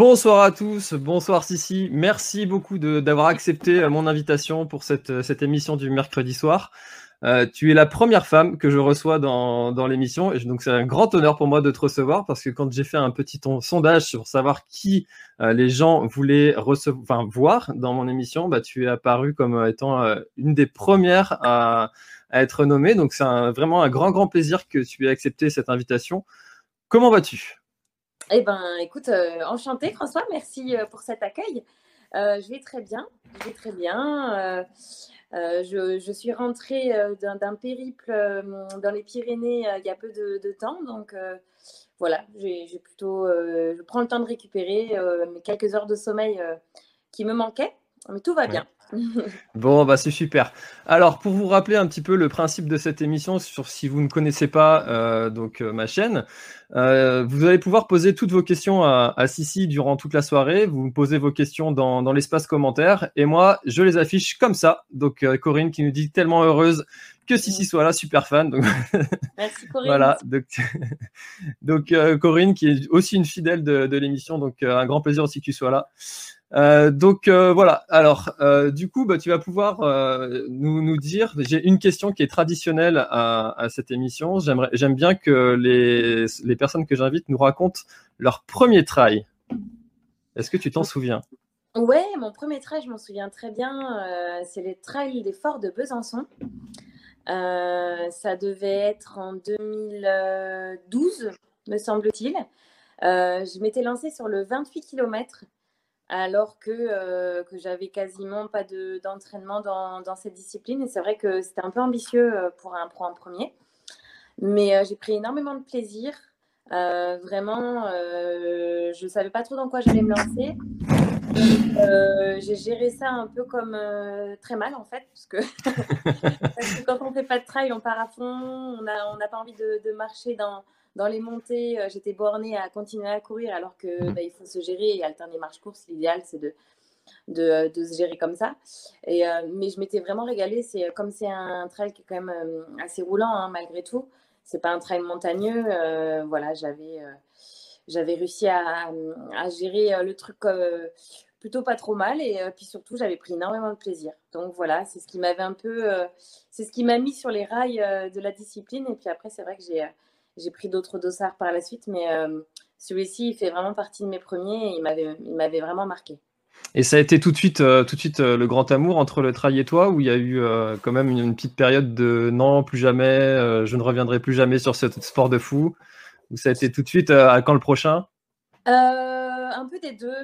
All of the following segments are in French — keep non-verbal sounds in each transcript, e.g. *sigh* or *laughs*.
Bonsoir à tous, bonsoir Sissi. Merci beaucoup d'avoir accepté euh, mon invitation pour cette, euh, cette, émission du mercredi soir. Euh, tu es la première femme que je reçois dans, dans l'émission et donc c'est un grand honneur pour moi de te recevoir parce que quand j'ai fait un petit sondage sur savoir qui les gens voulaient recevoir, enfin, voir dans mon émission, bah, tu es apparu comme étant une des premières à, à être nommée. Donc c'est vraiment un grand, grand plaisir que tu aies accepté cette invitation. Comment vas-tu? Eh ben, écoute, euh, enchantée François, merci euh, pour cet accueil. Euh, je vais très bien, je vais très bien. Je, suis rentrée d'un périple dans les Pyrénées il y a peu de, temps, donc voilà, j'ai plutôt, je prends le temps de récupérer mes quelques heures de sommeil qui me manquaient, mais tout va bien. *laughs* bon, bah c'est super. Alors, pour vous rappeler un petit peu le principe de cette émission, sur si vous ne connaissez pas euh, donc euh, ma chaîne, euh, vous allez pouvoir poser toutes vos questions à, à, Sissi durant toute la soirée. Vous me posez vos questions dans, dans l'espace commentaire et moi, je les affiche comme ça. Donc, Corinne qui nous dit tellement heureuse que Sissi soit là, super fan. Donc... *laughs* Merci Corinne. voilà, donc, *laughs* donc Corinne qui est aussi une fidèle de, de l'émission, donc un grand plaisir aussi que tu sois là. Euh, donc euh, voilà. Alors euh, du coup, bah, tu vas pouvoir nous, nous, dire. J'ai une question qui est traditionnelle à, cette émission. J'aime bien que les, les personnes que j'invite nous racontent leur premier trail. Est-ce que tu t'en souviens? Ouais, mon premier trail, je m'en souviens très bien. c'est les trails des forts de Besançon. ça devait être en 2012, me semble-t-il. je m'étais lancée sur le 28 km alors que, euh, que j'avais quasiment pas d'entraînement dans, dans, cette discipline. Et c'est vrai que c'était un peu ambitieux euh, pour un, pour un premier. Mais euh, j'ai pris énormément de plaisir. vraiment, je ne savais pas trop dans quoi j'allais me lancer. j'ai géré ça un peu comme très mal en fait, *laughs* parce que, quand on fait pas de trail, on part à fond, on n'a pas envie de, de marcher dans, dans les montées, euh, j'étais bornée à continuer à courir alors que bah, il faut se gérer et alterner marche-course. L'idéal, c'est de, de, se gérer comme ça. Et, mais je m'étais vraiment régalée. C'est, comme c'est un trail qui est quand même assez roulant, hein, malgré tout, c'est pas un trail montagneux. voilà, j'avais, j'avais réussi à, à, gérer le truc plutôt pas trop mal. Et puis surtout, j'avais pris énormément de plaisir. Donc voilà, c'est ce qui m'avait un peu. c'est ce qui m'a mis sur les rails de la discipline. Et puis après, c'est vrai que j'ai, j'ai pris d'autres dossards par la suite. Mais celui-ci, il fait vraiment partie de mes premiers et il m'avait, vraiment marqué. Et ça a été tout de suite, euh, tout de suite euh, le grand amour entre le trail et toi, où il y a eu euh, quand même une, petite période de non, plus jamais, je ne reviendrai plus jamais sur ce sport de fou, où ça a été tout de suite à quand le prochain? Un peu des deux.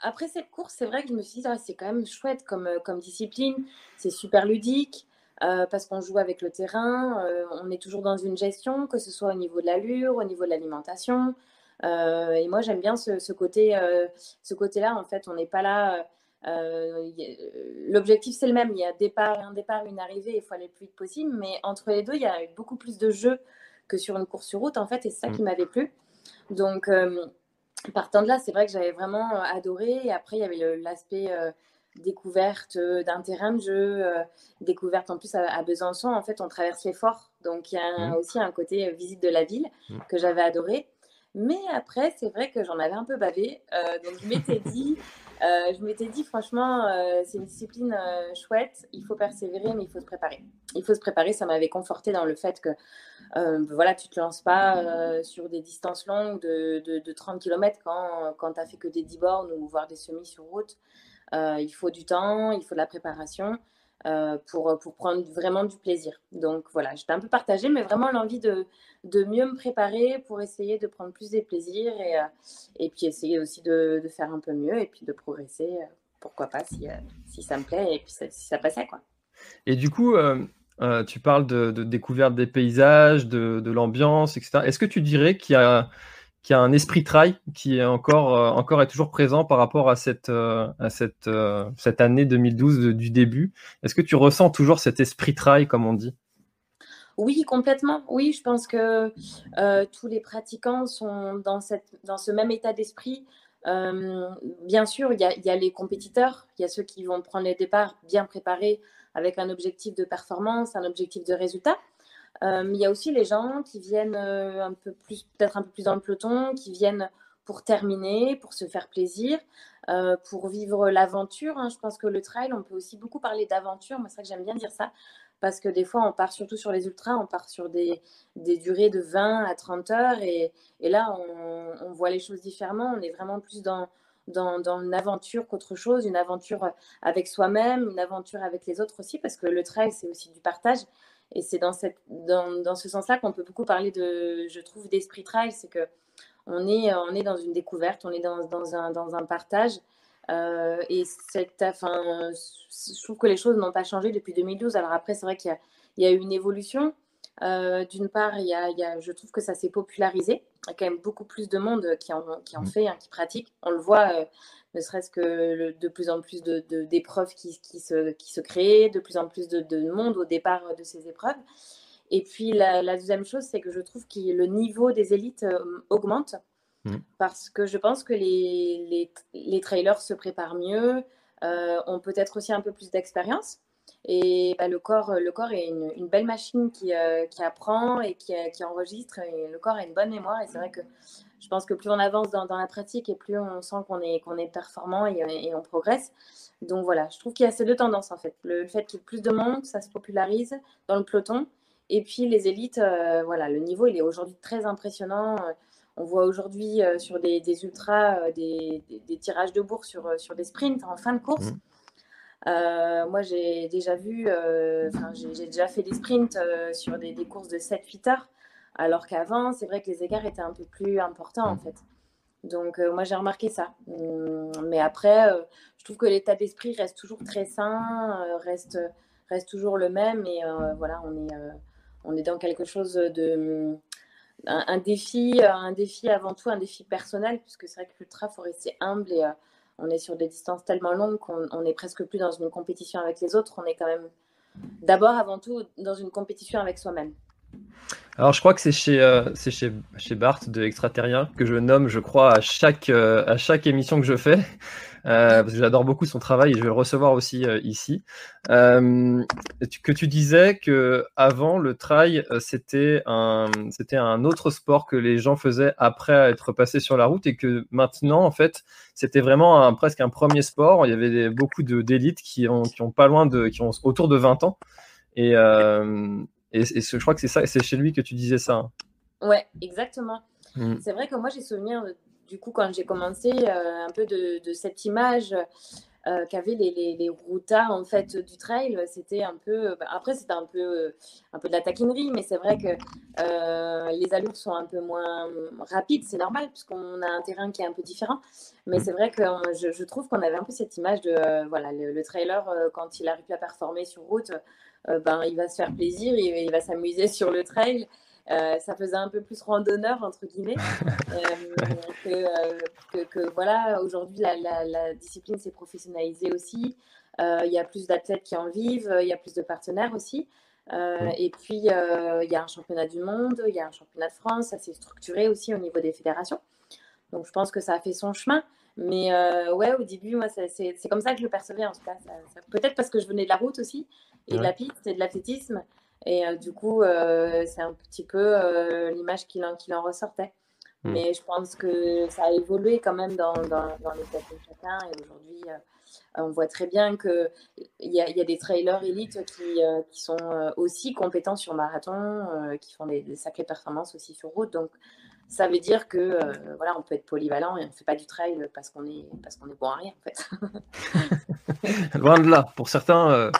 après cette course, c'est vrai que je me suis dit, ah, c'est quand même chouette comme, comme discipline, c'est super ludique. Parce qu'on joue avec le terrain, on est toujours dans une gestion, que ce soit au niveau de l'allure, au niveau de l'alimentation. Euh, et moi, j'aime bien ce, côté, euh, ce côté-là. En fait, on n'est pas là. Euh, l'objectif, c'est le même. Il y a départ, un départ, une arrivée. Il faut aller le plus vite possible. Mais entre les deux, il y a beaucoup plus de jeux que sur une course sur route, en fait. Et c'est ça qui mm. m'avait plu. Donc, partant de là, c'est vrai que j'avais vraiment adoré. Et après, il y avait l'aspect découverte d'un terrain de jeu, découverte en plus à, Besançon. En fait, on traverse les forts. Donc, il y a mm. aussi un côté visite de la ville mm. que j'avais adoré. Mais après, c'est vrai que j'en avais un peu bavé. Euh, donc, je m'étais dit, *laughs* euh, je m'étais dit, franchement, euh, c'est une discipline chouette. Il faut persévérer, mais il faut se préparer. Il faut se préparer. Ça m'avait conforté dans le fait que, voilà, tu te lances pas sur des distances longues de, de, 30 km quand, quand tu n'as fait que des 10 bornes ou voire des semis sur route. Il faut du temps, il faut de la préparation. Euh, pour, pour prendre vraiment du plaisir. Donc voilà, j'étais un peu partagée, mais vraiment l'envie de, de mieux me préparer pour essayer de prendre plus de plaisir et, euh, et puis essayer aussi de, de, faire un peu mieux et puis de progresser, euh, pourquoi pas, si, si ça me plaît et puis si ça passait. quoi. Et du coup, tu parles de, de, découverte des paysages, de, de l'ambiance, etc. Est-ce que tu dirais qu'il y a qui a un esprit trail qui est encore, euh, encore et toujours présent par rapport à cette, euh, à cette, euh, cette année 2012 du début. Est-ce que tu ressens toujours cet esprit trail, comme on dit? Oui, complètement. Oui, je pense que tous les pratiquants sont dans, cette, dans ce même état d'esprit. bien sûr, il y, y, a, les compétiteurs, il y a ceux qui vont prendre les départs bien préparés avec un objectif de performance, un objectif de résultat. Euh, il y a aussi les gens qui viennent euh, un peu plus, peut-être un peu plus dans le peloton, qui viennent pour terminer, pour se faire plaisir, euh, pour vivre l'aventure. Hein. Je pense que le trail, on peut aussi beaucoup parler d'aventure. Moi, c'est vrai que j'aime bien dire ça, parce que des fois, on part surtout sur les ultras, on part sur des, durées de 20 à 30 heures, et, là, on, voit les choses différemtement. On est vraiment plus dans, dans, dans une aventure qu'autre chose, une aventure avec soi-même, une aventure avec les autres aussi, parce que le trail, c'est aussi du partage. Et c'est dans, cette, dans, dans ce sens-là qu'on peut beaucoup parler de, je trouve, d'esprit trail. C'est que on est, on est dans une découverte, on est dans, dans, un, dans un partage. Euh, et cette, enfin, je trouve que les choses n'ont pas changé depuis 2012. Alors après, c'est vrai qu'il y, y, a eu une évolution. Euh, d'une part, il y, a, il y a, je trouve que ça s'est popularisé. Il y a quand même beaucoup plus de monde qui en, qui en mmh. fait, hein, qui pratique. On le voit, euh, ne serait-ce que de plus en plus d'épreuves de, qui, qui, se, qui se créent, de plus en plus de, monde au départ de ces épreuves. Et puis la, deuxième chose, c'est que je trouve que le niveau des élites euh, augmente mmh. parce que je pense que les, les, les trailers se préparent mieux, ont peut-être aussi un peu plus d'expérience. Et bah, le, corps, le corps est une, belle machine qui, euh, qui apprend et qui, qui, enregistre. Et le corps a une bonne mémoire. Et c'est vrai que je pense que plus on avance dans, dans la pratique et plus on sent qu'on est, qu'on est performant et, et, on progresse. Donc voilà, je trouve qu'il y a ces deux tendances en fait. Le, fait qu'il y ait plus de monde, ça se popularise dans le peloton. Et puis les élites, euh, voilà, le niveau il est aujourd'hui très impressionnant. On voit aujourd'hui euh, sur des, des ultras des, des, tirages de bourse sur, sur des sprints en fin de course. Mmh. Euh, moi, j'ai déjà vu, euh, j'ai déjà fait des sprints euh, sur des, courses de 7-8 heures, alors qu'avant, c'est vrai que les écarts étaient un peu plus importants en fait. Donc, moi, j'ai remarqué ça. Hum, mais après, je trouve que l'état d'esprit reste toujours très sain, reste, reste toujours le même. Et voilà, on est, on est dans quelque chose de. Un, un, défi, un défi avant tout, un défi personnel, puisque c'est vrai que l'ultra, il faut rester humble et on est sur des distances tellement longues qu'on n'est presque plus dans une compétition avec les autres. On est quand même d'abord, avant tout, dans une compétition avec soi-même. Alors, je crois que c'est chez, euh, chez, chez Bart de Extraterrien que je nomme, je crois, à chaque, euh, à chaque émission que je fais. parce que j'adore beaucoup son travail et je vais le recevoir aussi ici. que tu disais que avant le trail, c'était un, un autre sport que les gens faisaient après être passés sur la route et que maintenant, en fait, c'était vraiment presque un premier sport. Il y avait beaucoup d'élites qui ont, qui ont pas loin de, qui ont autour de 20 ans. Et, et, je crois que c'est ça, c'est chez lui que tu disais ça. Hein. Ouais, exactement. Mm. C'est vrai que moi, j'ai souvenir, du coup, quand j'ai commencé, euh, un peu de, cette image euh, qu'avaient les, les, les, routards, en fait, du trail. C'était un peu... Bah, après, c'était un peu, un peu de la taquinerie, mais c'est vrai que euh, les allures sont un peu moins rapides. C'est normal, puisqu'on a un terrain qui est un peu différent. Mais mm. c'est vrai que je, trouve qu'on avait un peu cette image de... voilà, le, trailer, quand il arrive à performer sur route, ben, il va se faire plaisir, il, il va s'amuser sur le trail. Euh, ça faisait un peu plus randonneur, entre guillemets. *laughs* Euh, euh, que, que, voilà, aujourd'hui, la, la, discipline s'est professionnalisée aussi. Il y a plus d'athlètes qui en vivent, il y a plus de partenaires aussi. Et puis, il y a un championnat du monde, il y a un championnat de France, ça s'est structuré aussi au niveau des fédérations. Donc, je pense que ça a fait son chemin. Mais ouais, au début, moi, c'est comme ça que je le percevais en tout cas. Peut-être parce que je venais de la route aussi, et de la piste, et de l'athlétisme. Et euh, du coup, euh, c'est un petit peu euh, l'image qu'il en, en, ressortait. Hmm. Mais je pense que ça a évolué quand même dans, dans, dans les têtes de chacun. Et aujourd'hui, on voit très bien qu'il y, a, y a des trailers élites qui, qui sont aussi compétents sur marathon, qui font des, sacrées performances aussi sur route. Donc, ça veut dire que voilà, on peut être polyvalent et on ne fait pas du trail parce qu'on est, parce qu'on est bon à rien, en fait. *laughs* Loin de là. Pour certains,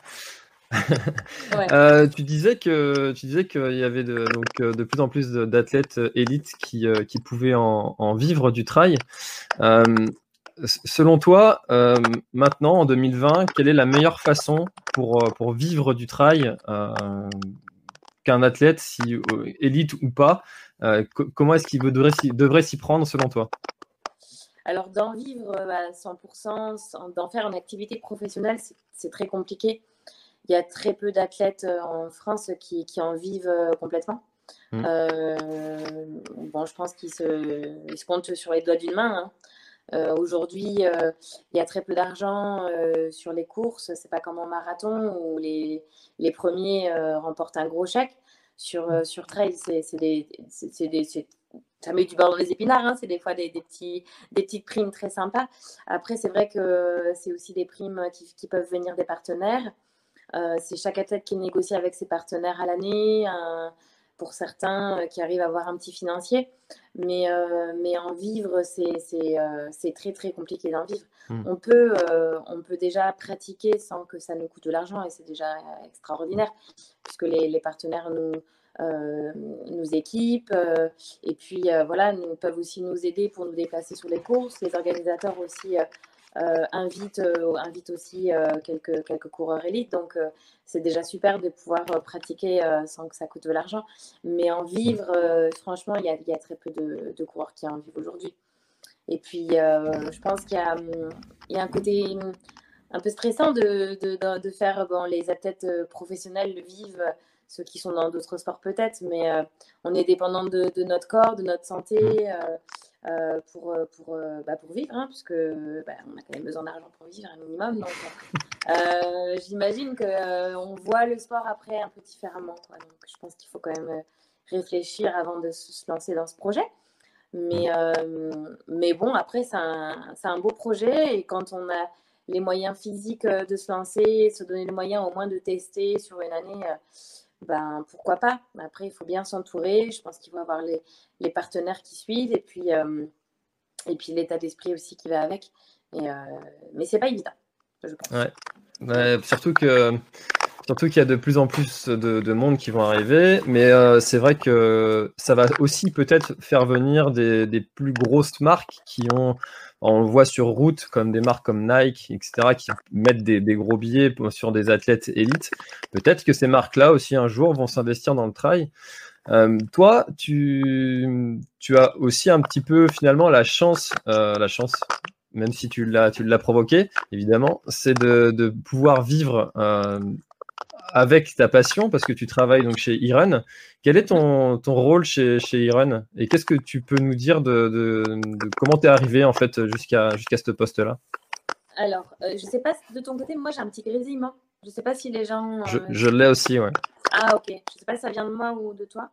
*laughs* Euh, tu disais que tu disais qu'il y avait de, donc, euh, de plus en plus d'athlètes euh, élites qui, qui pouvaient en, vivre du trail. selon toi, maintenant en 2020, quelle est la meilleure façon pour, pour vivre du trail qu'un athlète, si élite ou pas, comment est-ce qu'il devrait s'y prendre selon toi? Alors, d'en vivre à 100%, d'en faire une activité professionnelle, c'est très compliqué il y a très peu d'athlètes euh, en France qui, qui en vivent euh, complètement. Mmh. Euh, bon, je pense qu'ils se, ils se comptent sur les doigts d'une main. Hein. Aujourd'hui, il y a très peu d'argent sur les courses. C'est pas comme en marathon où les, les premiers remportent un gros chèque. Sur, mmh. sur trail, c'est des, des ça met du beurre dans les épinards. Hein. C'est des fois des, des, petits, des petites primes très sympas. Après, c'est vrai que c'est aussi des primes qui, qui, peuvent venir des partenaires. Euh, c'est chaque athlète qui négocie avec ses partenaires à l'année, pour certains euh, qui arrivent à avoir un petit financier. Mais, euh, mais en vivre, c'est très très compliqué d'en vivre. Hmm. On, peut, on peut déjà pratiquer sans que ça nous coûte de l'argent et c'est déjà extraordinaire puisque les, les partenaires nous, nous équipent et puis voilà, nous peuvent aussi nous aider pour nous déplacer sur les courses. Les organisateurs aussi euh, invite, euh, invite aussi euh, quelques, quelques coureurs élites. Donc, c'est déjà super de pouvoir pratiquer sans que ça coûte de l'argent. Mais en vivre, franchement, il y a, y a, très peu de, de, coureurs qui en vivent aujourd'hui. Et puis, je pense qu'il y, y, a un côté un peu stressant de, de, de faire bon, les athlètes professionnels le vivent ceux qui sont dans d'autres sports peut-être, mais on est dépendant de, de, notre corps, de notre santé. Euh, pour, euh, pour, euh, bah, pour vivre, hein, puisque bah, on a quand même besoin d'argent pour vivre un minimum. Donc, j'imagine qu'on voit le sport après un peu différemment. Donc, je pense qu'il faut quand même réfléchir avant de se lancer dans ce projet. Mais, mais bon, après, c'est un, un, beau projet et quand on a les moyens physiques de se lancer, se donner les moyens au moins de tester sur une année, ben, pourquoi pas. Après, il faut bien s'entourer. Je pense qu'il faut avoir les, les, partenaires qui suivent et puis, euh, puis l'état d'esprit aussi qui va avec. Et, euh, mais pas évident. Ouais. surtout que. Surtout qu'il y a de plus en plus de, de monde qui vont arriver, mais euh, c'est vrai que ça va aussi peut-être faire venir des, des, plus grosses marques qui ont on le voit sur route comme des marques comme Nike, etc., qui mettent des, gros billets sur des athlètes élites. Peut-être que ces marques-là aussi un jour vont s'investir dans le trail. Euh, toi, tu, as aussi un petit peu finalement la chance, euh, la chance, même si tu l'as, tu l'as provoqué, évidemment, c'est de, pouvoir vivre euh, avec ta passion, parce que tu travailles donc chez Iron. Quel est ton, ton rôle chez, chez Iron Et qu'est-ce que tu peux nous dire de, de, comment tu es arrivé en fait jusqu'à jusqu'à ce poste-là? Alors, je ne sais pas de ton côté, moi j'ai un petit grésillement. Je ne sais pas si les gens. Je, l'ai aussi, ouais. Ah, ok. Je ne sais pas si ça vient de moi ou de toi.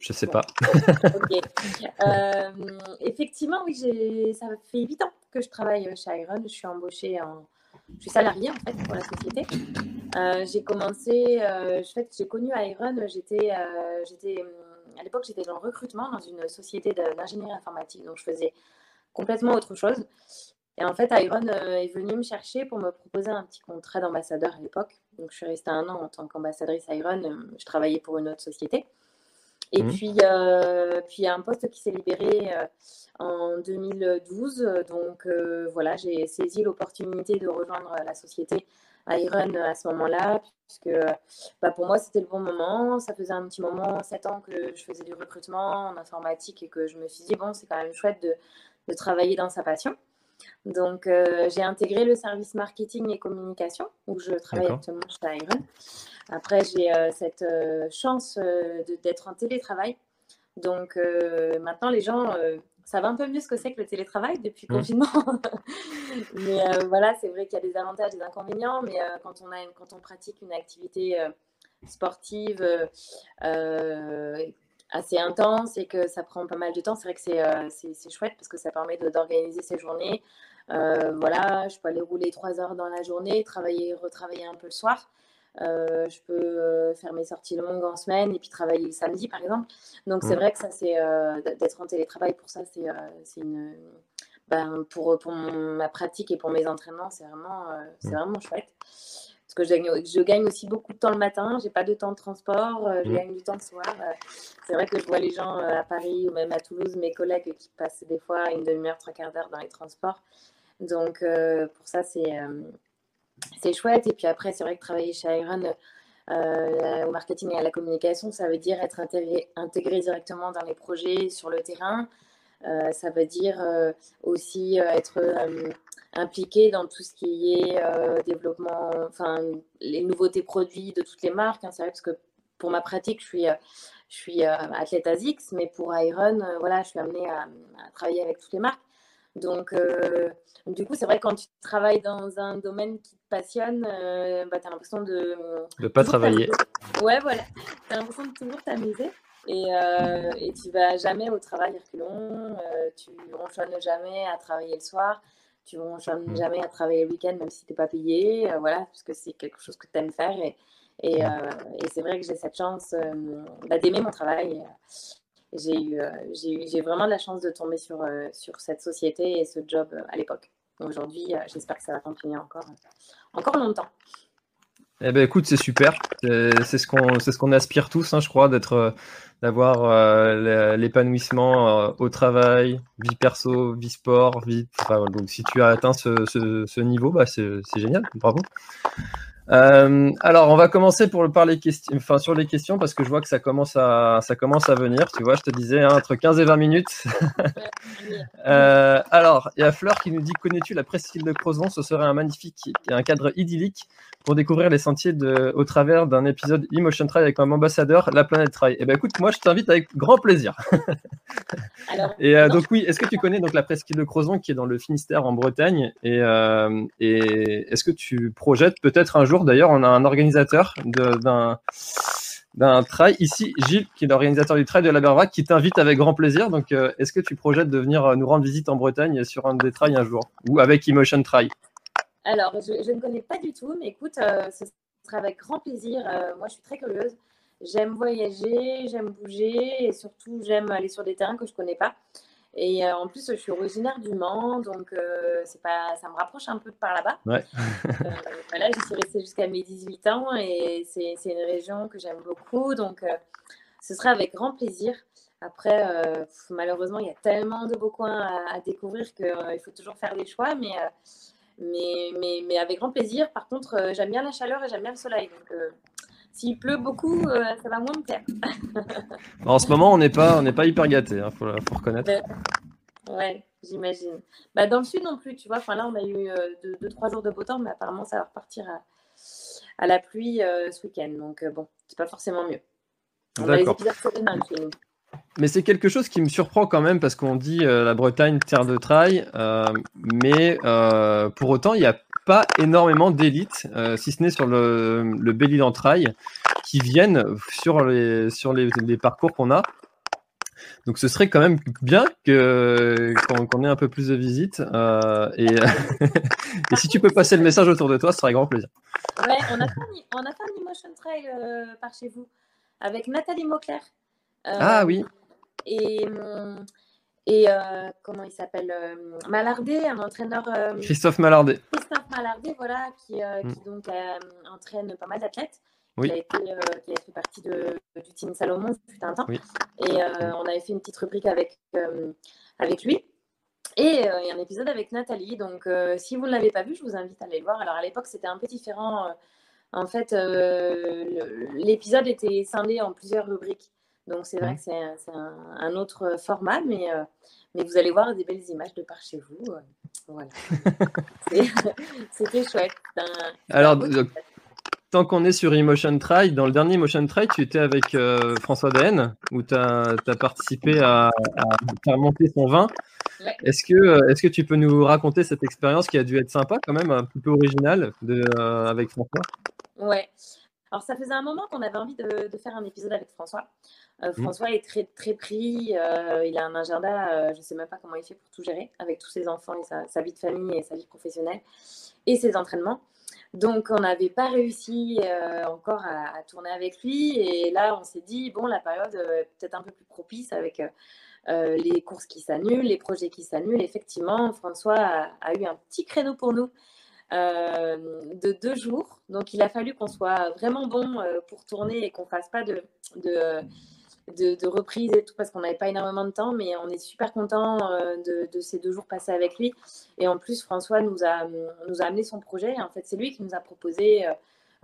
Je sais pas. *laughs* ok. effectivement, oui, ça fait 8 ans que je travaille chez Iron. Je suis embauchée en, je suis salariée en fait pour la société. Euh, j'ai commencé, euh, j'ai connu Iron, j'étais, euh, j'étais, à l'époque j'étais dans le recrutement dans une société d'ingénierie informatique, donc je faisais complètement autre chose. Et en fait, Iron est venu me chercher pour me proposer un petit contrat d'ambassadeur à l'époque. Donc je suis restée un an en tant qu'ambassadrice Iron, je travaillais pour une autre société. Et mmh. puis, euh, puis, il y a un poste qui s'est libéré euh, en 2012. Donc, euh, voilà, j'ai saisi l'opportunité de rejoindre la société Iron à ce moment-là, puisque bah, pour moi, c'était le bon moment. Ça faisait un petit moment, 7 ans, que je faisais du recrutement en informatique et que je me suis dit, bon, c'est quand même chouette de, de travailler dans sa passion. Donc, j'ai intégré le service marketing et communication, où je travaille actuellement chez Iron. Après, j'ai euh, cette euh, chance euh, d'être en télétravail. Donc maintenant, les gens savent un peu mieux ce que c'est que le télétravail depuis le mmh. confinement. *laughs* mais voilà, c'est vrai qu'il y a des avantages, des inconvénients, mais quand, on a quand on pratique une activité sportive assez intense et que ça prend pas mal de temps, c'est vrai que c'est chouette parce que ça permet d'organiser ses journées. voilà, je peux aller rouler trois heures dans la journée, travailler, retravailler un peu le soir. Euh, je peux euh, faire mes sorties longues en semaine et puis travailler le samedi, par exemple. Donc, c'est vrai que ça, c'est euh, d'être en télétravail pour ça, c'est une. Ben, pour, pour ma pratique et pour mes entraînements, c'est vraiment, c'est vraiment chouette. Parce que je gagne, je gagne, aussi beaucoup de temps le matin, j'ai pas de temps de transport, je gagne du temps le soir. c'est vrai que je vois les gens à Paris ou même à Toulouse, mes collègues qui passent des fois une demi-heure, trois quarts d'heure dans les transports. Donc, pour ça, c'est c'est chouette. Et puis après, c'est vrai que travailler chez Iron euh, au marketing et à la communication, ça veut dire être intégré, directement dans les projets sur le terrain. Euh, ça veut dire euh, aussi être impliqué dans tout ce qui est développement, enfin les nouveautés produits de toutes les marques. Hein. c'est vrai parce que pour ma pratique, je suis, je suis athlète ASICS, mais pour Iron, voilà, je suis amenée à, travailler avec toutes les marques. Donc, du coup, c'est vrai quand tu travailles dans un domaine qui passionne, euh, bah, tu as l'impression de ne pas travailler. Ouais, voilà. Tu as l'impression de toujours t'amuser. Et, euh, et tu vas jamais au travail reculons, euh, tu ronchonnes jamais à travailler le soir, tu ronchonnes mm. jamais à travailler le week-end même si tu n'es pas payé, euh, voilà, parce que c'est quelque chose que tu aimes faire. Et, et, et c'est vrai que j'ai cette chance bah, d'aimer mon travail. J'ai eu, j'ai vraiment de la chance de tomber sur, sur cette société et ce job à l'époque. Aujourd'hui, j'espère que ça va continuer encore encore longtemps. Eh ben écoute, c'est super. C'est ce qu'on c'est ce qu'on aspire tous, hein, je crois, d'être euh, d'avoir euh, l'épanouissement euh, au travail, vie perso, vie sport, vie. donc si tu as atteint ce, ce, niveau, bah, c'est génial, bravo. Euh, alors, on va commencer pour par les questions, enfin sur les questions parce que je vois que ça commence à ça commence à venir. Tu vois, je te disais hein, entre 15 et 20 minutes. *laughs* euh, alors, il y a Fleur qui nous dit connais-tu la presqu'île de Crozon? Ce serait un magnifique, un cadre idyllique pour découvrir les sentiers de, au travers d'un épisode Emotion Trail avec un ambassadeur, la planète Trail. Eh ben écoute, moi je t'invite avec grand plaisir. et euh, donc oui, est-ce que tu connais donc la presqu'île de Crozon qui est dans le Finistère en Bretagne? Et, et est-ce que tu projettes peut-être un jour d'ailleurs, on a un organisateur d'un trail ici, Gilles, qui est l'organisateur du trail de la Bervac, qui t'invite avec grand plaisir. Donc, euh, est-ce que tu projettes de venir euh, nous rendre visite en Bretagne sur un des trails un jour? Ou avec Emotion Trail? Alors, je, ne connais pas du tout, mais écoute, euh, ce sera avec grand plaisir. moi, je suis très curieuse. J'aime voyager, j'aime bouger et surtout, j'aime aller sur des terrains que je ne connais pas. Et euh, en plus, je suis originaire du Mans, donc euh, c'est pas, ça me rapproche un peu de par là-bas. Ouais. euh, *laughs* voilà, j'y suis restée jusqu'à mes 18 ans et c'est, c'est une région que j'aime beaucoup, donc ce sera avec grand plaisir. Après, malheureusement, il y a tellement de beaux coins à, à découvrir qu'il faut toujours faire des choix, mais, mais, mais, mais, avec grand plaisir. Par contre, j'aime bien la chaleur et j'aime bien le soleil, donc s'il pleut beaucoup, euh, ça va moins me plaire. *laughs* en ce moment, on n'est pas, on pas hyper gâté, il hein, faut, reconnaître. Ouais, j'imagine. Bah, dans le sud non plus, tu vois. Enfin, là, on a eu 2-3 euh, jours de beau temps, mais apparemment, ça va repartir à, la pluie euh, ce week-end. Donc, bon, c'est pas forcément mieux. On a les épisodes chez nous. Mais c'est quelque chose qui me surprend quand même parce qu'on dit la Bretagne terre de trail, mais pour autant il n'y a pas énormément d'élites, si ce n'est sur le, le Belly Trail, qui viennent sur les, sur les, les parcours qu'on a. Donc ce serait quand même bien que qu'on ait un peu plus de visites. Euh, et, *laughs* et, si tu peux passer le message autour de toi, ce sera grand plaisir. Ouais, on a fait on a fait un Emotion Trail euh, par chez vous avec Nathalie Mauclair. Euh, ah oui. Et, et comment il s'appelle Malardé, un entraîneur. Christophe Malardé. Christophe Malardé, voilà, qui, qui mm. donc entraîne pas mal d'athlètes oui. qui, a été, euh, qui, a fait partie de, du team Salomon depuis un temps. Et euh, on avait fait une petite rubrique avec, euh, avec lui. Et il y a un épisode avec Nathalie. Donc, si vous ne l'avez pas vu, je vous invite à aller le voir. Alors, à l'époque, c'était un peu différent. en fait, l'épisode était scindé en plusieurs rubriques. Donc, c'est vrai que c'est un, un, autre format, mais, mais vous allez voir des belles images de par chez vous. voilà. *laughs* *laughs* C'était chouette. Alors, tant qu'on est sur Emotion Try, dans le dernier Emotion Try, tu étais avec euh, François Daen, où tu as, participé à, faire monter son vin. Est-ce que, euh, est que tu peux nous raconter cette expérience qui a dû être sympa, quand même, un peu originale de, euh, avec François? Ouais. Alors, ça faisait un moment qu'on avait envie de, faire un épisode avec François. Mmh. François est très, très pris. il a un agenda, je ne sais même pas comment il fait pour tout gérer, avec tous ses enfants et sa, sa vie de famille et sa vie professionnelle et ses entraînements. Donc, on n'avait pas réussi euh, encore à, tourner avec lui. Et là, on s'est dit, bon, la période euh, peut-être un peu plus propice avec euh, les courses qui s'annulent, les projets qui s'annulent. Effectivement, François a, eu un petit créneau pour nous de deux jours. Donc, il a fallu qu'on soit vraiment bon pour tourner et qu'on ne fasse pas de de, reprise et tout parce qu'on n'avait pas énormément de temps, mais on est super content euh, de, ces deux jours passés avec lui. Et en plus, François nous a, nous a amené son projet. En fait, c'est lui qui nous a proposé euh,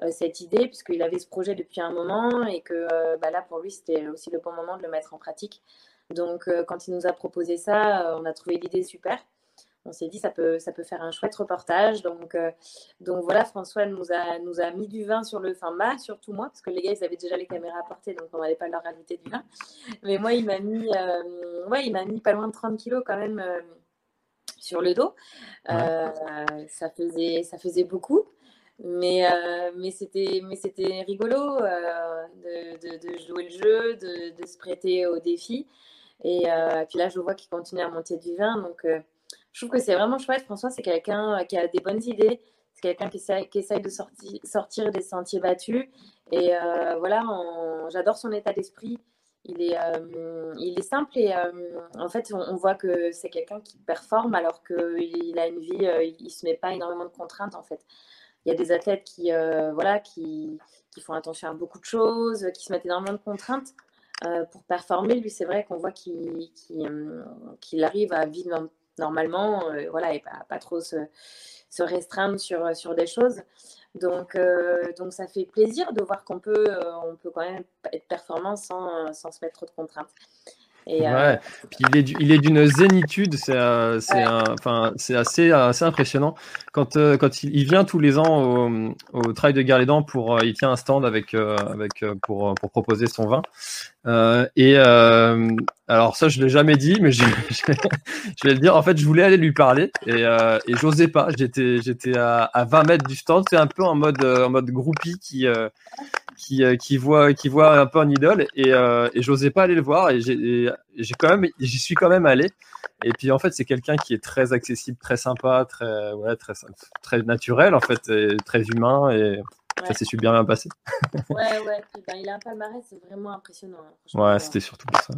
euh, cette idée, puisqu'il avait ce projet depuis un moment et que bah là, pour lui, c'était aussi le bon moment de le mettre en pratique. Donc, quand il nous a proposé ça, on a trouvé l'idée super on s'est dit ça peut, ça peut faire un chouette reportage. Donc, euh, donc voilà, François nous a, nous a mis du vin sur le, enfin bah, surtout moi, parce que les gars, ils avaient déjà les caméras à portée, donc on n'allait pas leur rajouter du vin. Mais moi, il m'a mis, euh, ouais, il m'a mis pas loin de 30 kilos quand même euh, sur le dos. ça, faisait, ça faisait beaucoup. Mais, mais c'était rigolo de, de, jouer le jeu, de, de, se prêter au défi. Et puis là, je vois qu'il continue à monter du vin. Donc, je trouve que c'est vraiment chouette. François, c'est quelqu'un euh, qui a des bonnes idées. C'est quelqu'un qui, essaye de sortir des sentiers battus. Et euh, voilà, j'adore son état d'esprit. Il est, euh, simple et en fait, on, voit que c'est quelqu'un qui performe alors qu'il a une vie, il ne se met pas énormément de contraintes en fait. Il y a des athlètes qui, voilà, qui, qui, font attention à beaucoup de choses, qui se mettent énormément de contraintes pour performer. Lui, c'est vrai qu'on voit qu'il arrive à vivre normalement, euh, voilà, et pas, pas trop se, se, restreindre sur, sur des choses. Donc, euh, donc ça fait plaisir de voir qu'on peut, euh, on peut quand même être performant sans, sans se mettre trop de contraintes. Et, ouais. Puis il est, il est d'une zénitude, c'est c'est enfin c'est assez, assez impressionnant. Quand, quand il, vient tous les ans au, au Trail de Galédan pour, il tient un stand avec, avec pour, pour proposer son vin. Euh, et euh, alors ça, je l'ai jamais dit, mais je, *laughs* je, vais le dire. En fait, je voulais aller lui parler et, euh, et j'osais pas. J'étais, j'étais à, à, 20 mètres du stand. C'est un peu en mode, en mode groupie qui, qui, qui voit, qui voit un peu un idole. Et, et j'osais pas aller le voir. Et j'ai, quand même, j'y suis quand même allé. Et puis en fait, c'est quelqu'un qui est très accessible, très sympa, très, ouais, très, très naturel en fait, et très humain et ça s'est super bien passé. ouais, *laughs* ouais. Ben, il a un palmarès vraiment impressionnant. Hein, ouais, c'était surtout pour ça.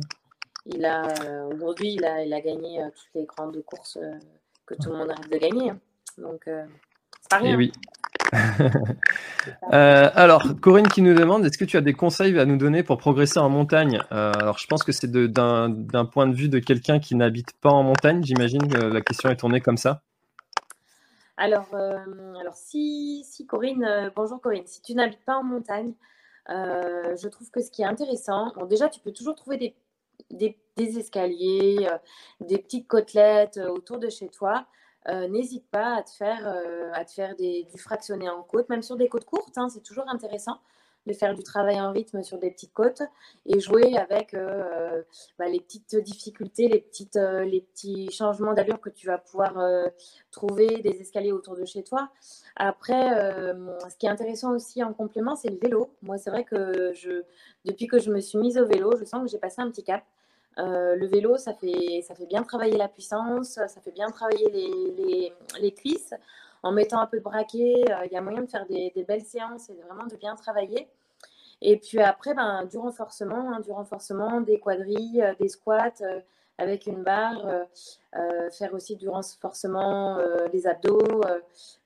Il a, euh, aujourd'hui, il a, il a gagné euh, toutes les grandes courses euh, que tout le monde arrive de gagner. Hein. Donc, c'est pas rien. Et eh oui. *laughs* alors, Corinne qui nous demande est-ce que tu as des conseils à nous donner pour progresser en montagne? Alors, je pense que c'est d'un point de vue de quelqu'un qui n'habite pas en montagne. J'imagine que la question est tournée comme ça. Alors, euh, si, si Corinne, euh, bonjour Corinne, si tu n'habites pas en montagne, euh, je trouve que ce qui est intéressant, déjà, tu peux toujours trouver des, escaliers, des petites côtelettes autour de chez toi. N'hésite pas à te faire, à te faire du fractionné en côte, même sur des côtes courtes, hein, c'est toujours intéressant de faire du travail en rythme sur des petites côtes et jouer avec euh, bah, les petites difficultés, les, petites, euh, les petits changements d'allure que tu vas pouvoir euh, trouver, des escaliers autour de chez toi. Après, ce qui est intéressant aussi en complément, c'est le vélo. Moi, c'est vrai que je, depuis que je me suis mise au vélo, je sens que j'ai passé un petit cap. Le vélo, ça fait, ça fait bien travailler la puissance, ça fait bien travailler les, les, les cuisses en mettant un peu de braquet, euh, il y a moyen de faire des, belles séances et vraiment de bien travailler. Et puis après, ben, du renforcement, hein, du renforcement, des quadrilles, euh, des squats euh, avec une barre, faire aussi du renforcement des abdos.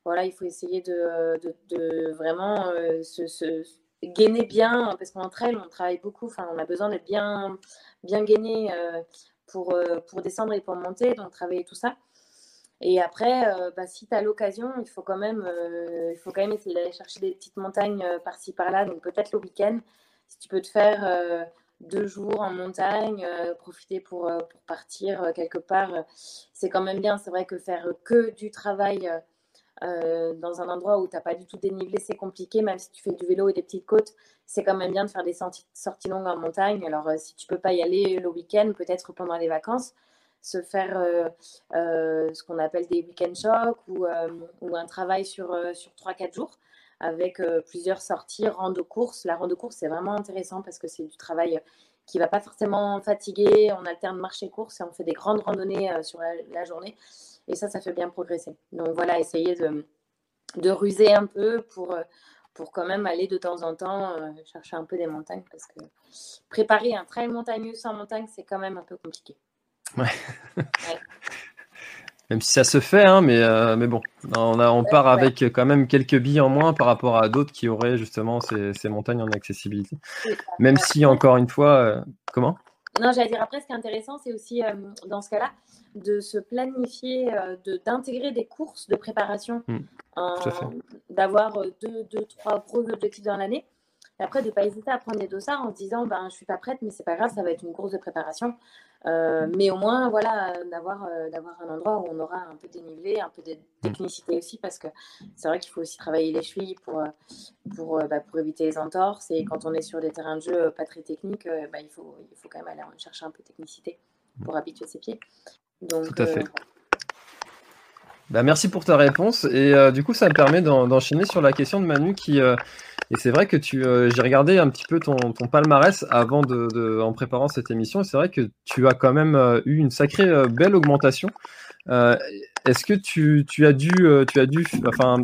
voilà, il faut essayer de, vraiment se, gainer bien, parce qu'en trail, on travaille beaucoup, on a besoin d'être bien, bien gainé pour, pour descendre et pour monter, donc travailler tout ça. Et après, euh, bah, si tu as l'occasion, il faut quand même, euh, il faut quand même essayer d'aller chercher des petites montagnes euh, par-ci par-là. Donc peut-être le week-end, si tu peux te faire deux jours en montagne, profiter pour, pour partir quelque part, c'est quand même bien. C'est vrai que faire que du travail dans un endroit où tu n'as pas du tout dénivelé, c'est compliqué. Même si tu fais du vélo et des petites côtes, c'est quand même bien de faire des sorties longues en montagne. Alors si tu peux pas y aller le week-end, peut-être pendant les vacances se faire euh, euh, ce qu'on appelle des week-end shocks ou, euh, ou, un travail sur, sur 3-4 jours avec plusieurs sorties, rando course. La rando course, c'est vraiment intéressant parce que c'est du travail qui ne va pas forcément fatiguer. On alterne marché-course et on fait des grandes randonnées sur la, journée. Et ça, ça fait bien progresser. Donc voilà, essayer de, de ruser un peu pour, pour quand même aller de temps en temps chercher un peu des montagnes parce que préparer un trail montagneux sans montagne, c'est quand même un peu compliqué. Ouais. Même si ça se fait, hein, mais, euh, mais bon, on, a, on part avec quand même quelques billes en moins par rapport à d'autres qui auraient justement ces, ces, montagnes en accessibilité. Même si, encore une fois, euh, comment? Non, j'allais dire après, ce qui est intéressant, c'est aussi euh, dans ce cas-là de se planifier, d'intégrer des courses de préparation, mmh, d'avoir deux, deux, trois gros objectifs dans l'année. Et après, de ne pas hésiter à prendre des dossards en se disant ben, Je ne suis pas prête, mais c'est pas grave, ça va être une course de préparation. Euh, mais au moins, voilà, d'avoir euh, d'avoir un endroit où on aura un peu dénivelé, un peu de technicité aussi, parce que c'est vrai qu'il faut aussi travailler les chevilles pour, euh, pour, bah, pour éviter les entorses. Et quand on est sur des terrains de jeu pas très techniques, bah, il, faut, il faut quand même aller chercher un peu de technicité pour habituer ses pieds. Donc, Tout à fait. Bah, merci pour ta réponse. Et du coup, ça me permet d'enchaîner sur la question de Manu qui, et c'est vrai que tu, euh, j'ai regardé un petit peu ton, palmarès avant de, en préparant cette émission. C'est vrai que tu as quand même euh, eu une sacrée euh, belle augmentation. est-ce que tu, as dû, tu as dû, enfin,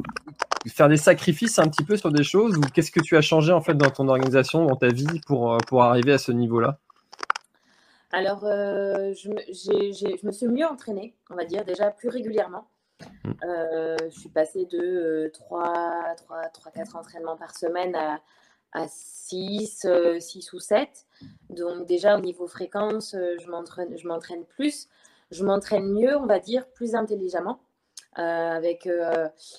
faire des sacrifices un petit peu sur des choses ou qu'est-ce que tu as changé en fait dans ton organisation, dans ta vie pour, pour arriver à ce niveau-là? Alors, je, je me suis mieux entraînée, on va dire déjà plus régulièrement. Mm. Euh, je suis passée de 3, 3, 3, 4 entraînements par semaine à, à 6, 6 euh, ou 7. Donc déjà au niveau fréquence, euh, je m'entraîne plus. Je m'entraîne mieux, on va dire, plus intelligemment. avec,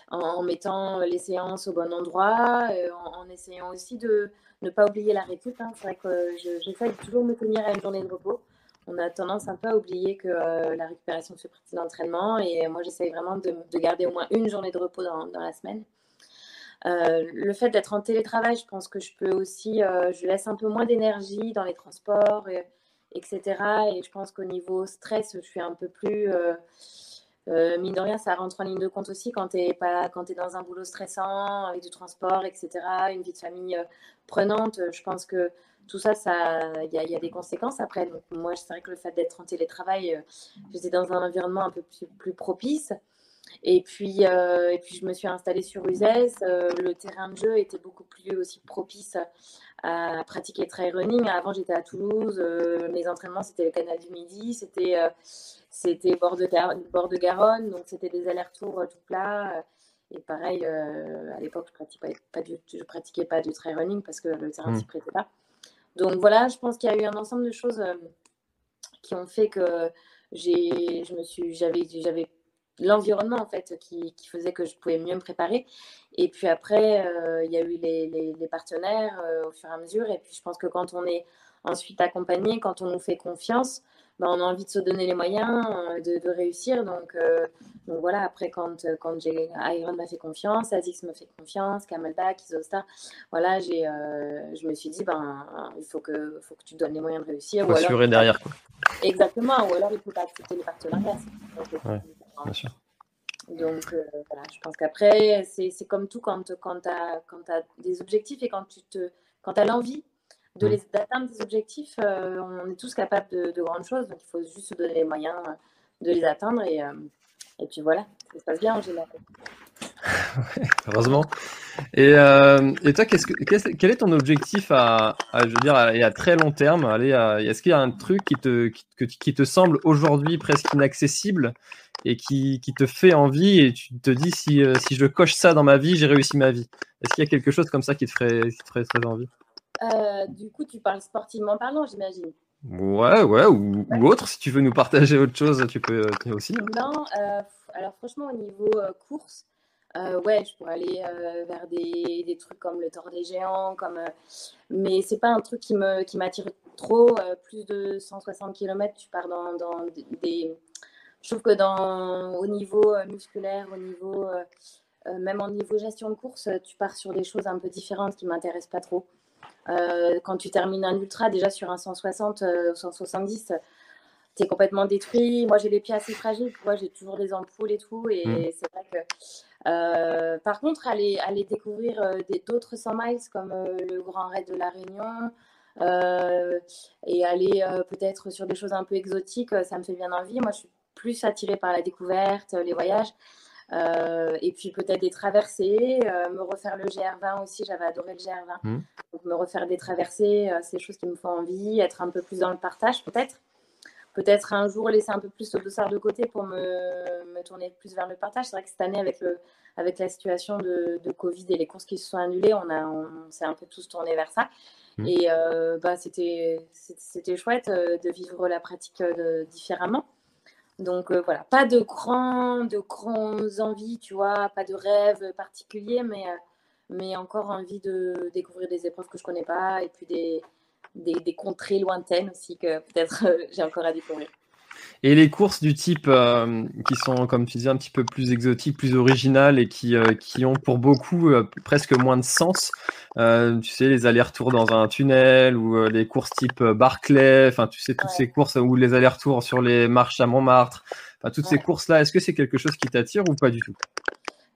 en, mettant les séances au bon endroit, en, essayant aussi de ne pas oublier la récup. Hein. C'est vrai que j'essaie de toujours me tenir à une journée de repos on a tendance un peu à oublier que euh, la récupération fait partie de l'entraînement. Et moi, j'essaye vraiment de, garder au moins une journée de repos dans, la semaine. Euh, le fait d'être en télétravail, je pense que je peux aussi, euh, je laisse un peu moins d'énergie dans les transports, etc. Et je pense qu'au niveau stress, je suis un peu plus, mine de rien, ça rentre en ligne de compte aussi quand tu es dans un boulot stressant, avec du transport, etc., une vie de famille prenante. Je pense que tout ça, il y, a des conséquences après. Donc, moi, c'est vrai que le fait d'être en télétravail, euh, j'étais dans un environnement un peu plus, propice. Et puis, euh, et puis, je me suis installée sur Uzès. Euh, le terrain de jeu était beaucoup plus aussi propice à pratiquer le trail running. Avant, j'étais à Toulouse. mes entraînements, c'était le canal du Midi. C'était c'était bord, de, bord de Garonne. Donc, c'était des allers-retours tout plat. Et pareil, à l'époque, je pratiquais pas, du, je pratiquais pas du trail running parce que le terrain ne mmh. s'y prêtait pas. Donc voilà, je pense qu'il y a eu un ensemble de choses euh, qui ont fait que j'ai, je me suis, j'avais, j'avais l'environnement en fait qui, faisait que je pouvais mieux me préparer. Et puis après, euh, il y a eu les, partenaires euh, au fur et à mesure. Et puis je pense que quand on est ensuite accompagné, quand on nous fait confiance, bah, on a envie de se donner les moyens de, réussir. Donc, donc, voilà, après, quand, quand j'ai Iron m'a fait confiance, Azix me fait confiance, Camelback, Isostar, voilà, j'ai, je me suis dit, ben, il faut que, faut que tu donnes les moyens de réussir. Faut assurer derrière. Quoi. Exactement, ou alors il ne faut pas accepter les partenariats. Ouais, bien sûr. Donc voilà, je pense qu'après, c'est comme tout quand, quand tu as, as, des objectifs et quand tu te, quand as l'envie de mm. d'atteindre des objectifs, euh, on est tous capables de, grandes choses. Donc, il faut juste se donner les moyens euh, de les atteindre. Et, euh, et puis voilà, ça se passe bien en général. *laughs* heureusement. Et, et toi, qu'est-ce que, quel est ton objectif à, je veux dire, à, très long terme? Est-ce qu'il y a un truc qui te, qui, qui te semble aujourd'hui presque inaccessible et qui, qui, te fait envie et tu te dis si, si je coche ça dans ma vie, j'ai réussi ma vie? Est-ce qu'il y a quelque chose comme ça qui te ferait, qui te ferait très envie? Euh, du coup, tu parles sportivement parlant, j'imagine. Ouais, ouais, ou, autre. Si tu veux nous partager autre chose, tu peux aussi. Hein. Non, euh, alors franchement, au niveau euh, course, ouais, je pourrais aller vers des, des, trucs comme le Tour des Géants, comme, mais c'est pas un truc qui me qui m'attire trop. plus de 160 km, tu pars dans, dans des. Je trouve que dans, au niveau musculaire, au niveau même en niveau gestion de course, tu pars sur des choses un peu différentes qui m'intéressent pas trop. Euh, quand tu termines un ultra, déjà sur un 160 ou 170, tu es complètement détruit. Moi, j'ai les pieds assez fragiles. Moi, j'ai toujours des ampoules et tout. Et mm. c'est vrai que. Euh, par contre, aller, aller découvrir euh, d'autres 100 miles comme le Grand Raid de la Réunion et aller peut-être sur des choses un peu exotiques, ça me fait bien envie. Moi, je suis plus attirée par la découverte, les voyages. Euh, et puis peut-être des traversées, euh, me refaire le GR20 aussi, j'avais adoré le GR20. Mmh. Donc me refaire des traversées, euh, c'est des choses qui me font envie, être un peu plus dans le partage peut-être. Peut-être un jour laisser un peu plus au dossard de côté pour me, me tourner plus vers le partage. C'est vrai que cette année, avec, le, avec la situation de, de, Covid et les courses qui se sont annulées, on, a, on, s'est un peu tous tourné vers ça. Mmh. Et bah, c'était, c'était chouette de vivre la pratique différemment. Donc euh, voilà, pas de grands, de envies, tu vois, pas de rêves particuliers, mais, euh, mais encore envie de découvrir des épreuves que je connais pas et puis des, des, contrées lointaines aussi que peut-être euh, j'ai encore à découvrir. Et les courses du type euh, qui sont, comme tu disais, un petit peu plus exotiques, plus originales et qui, euh, qui ont pour beaucoup euh, presque moins de sens. tu sais, les allers-retours dans un tunnel ou les courses type Barclay, enfin, tu sais, toutes ces courses ou les allers-retours sur les marches à Montmartre. Enfin, toutes ces courses-là, est-ce que c'est quelque chose qui t'attire ou pas du tout?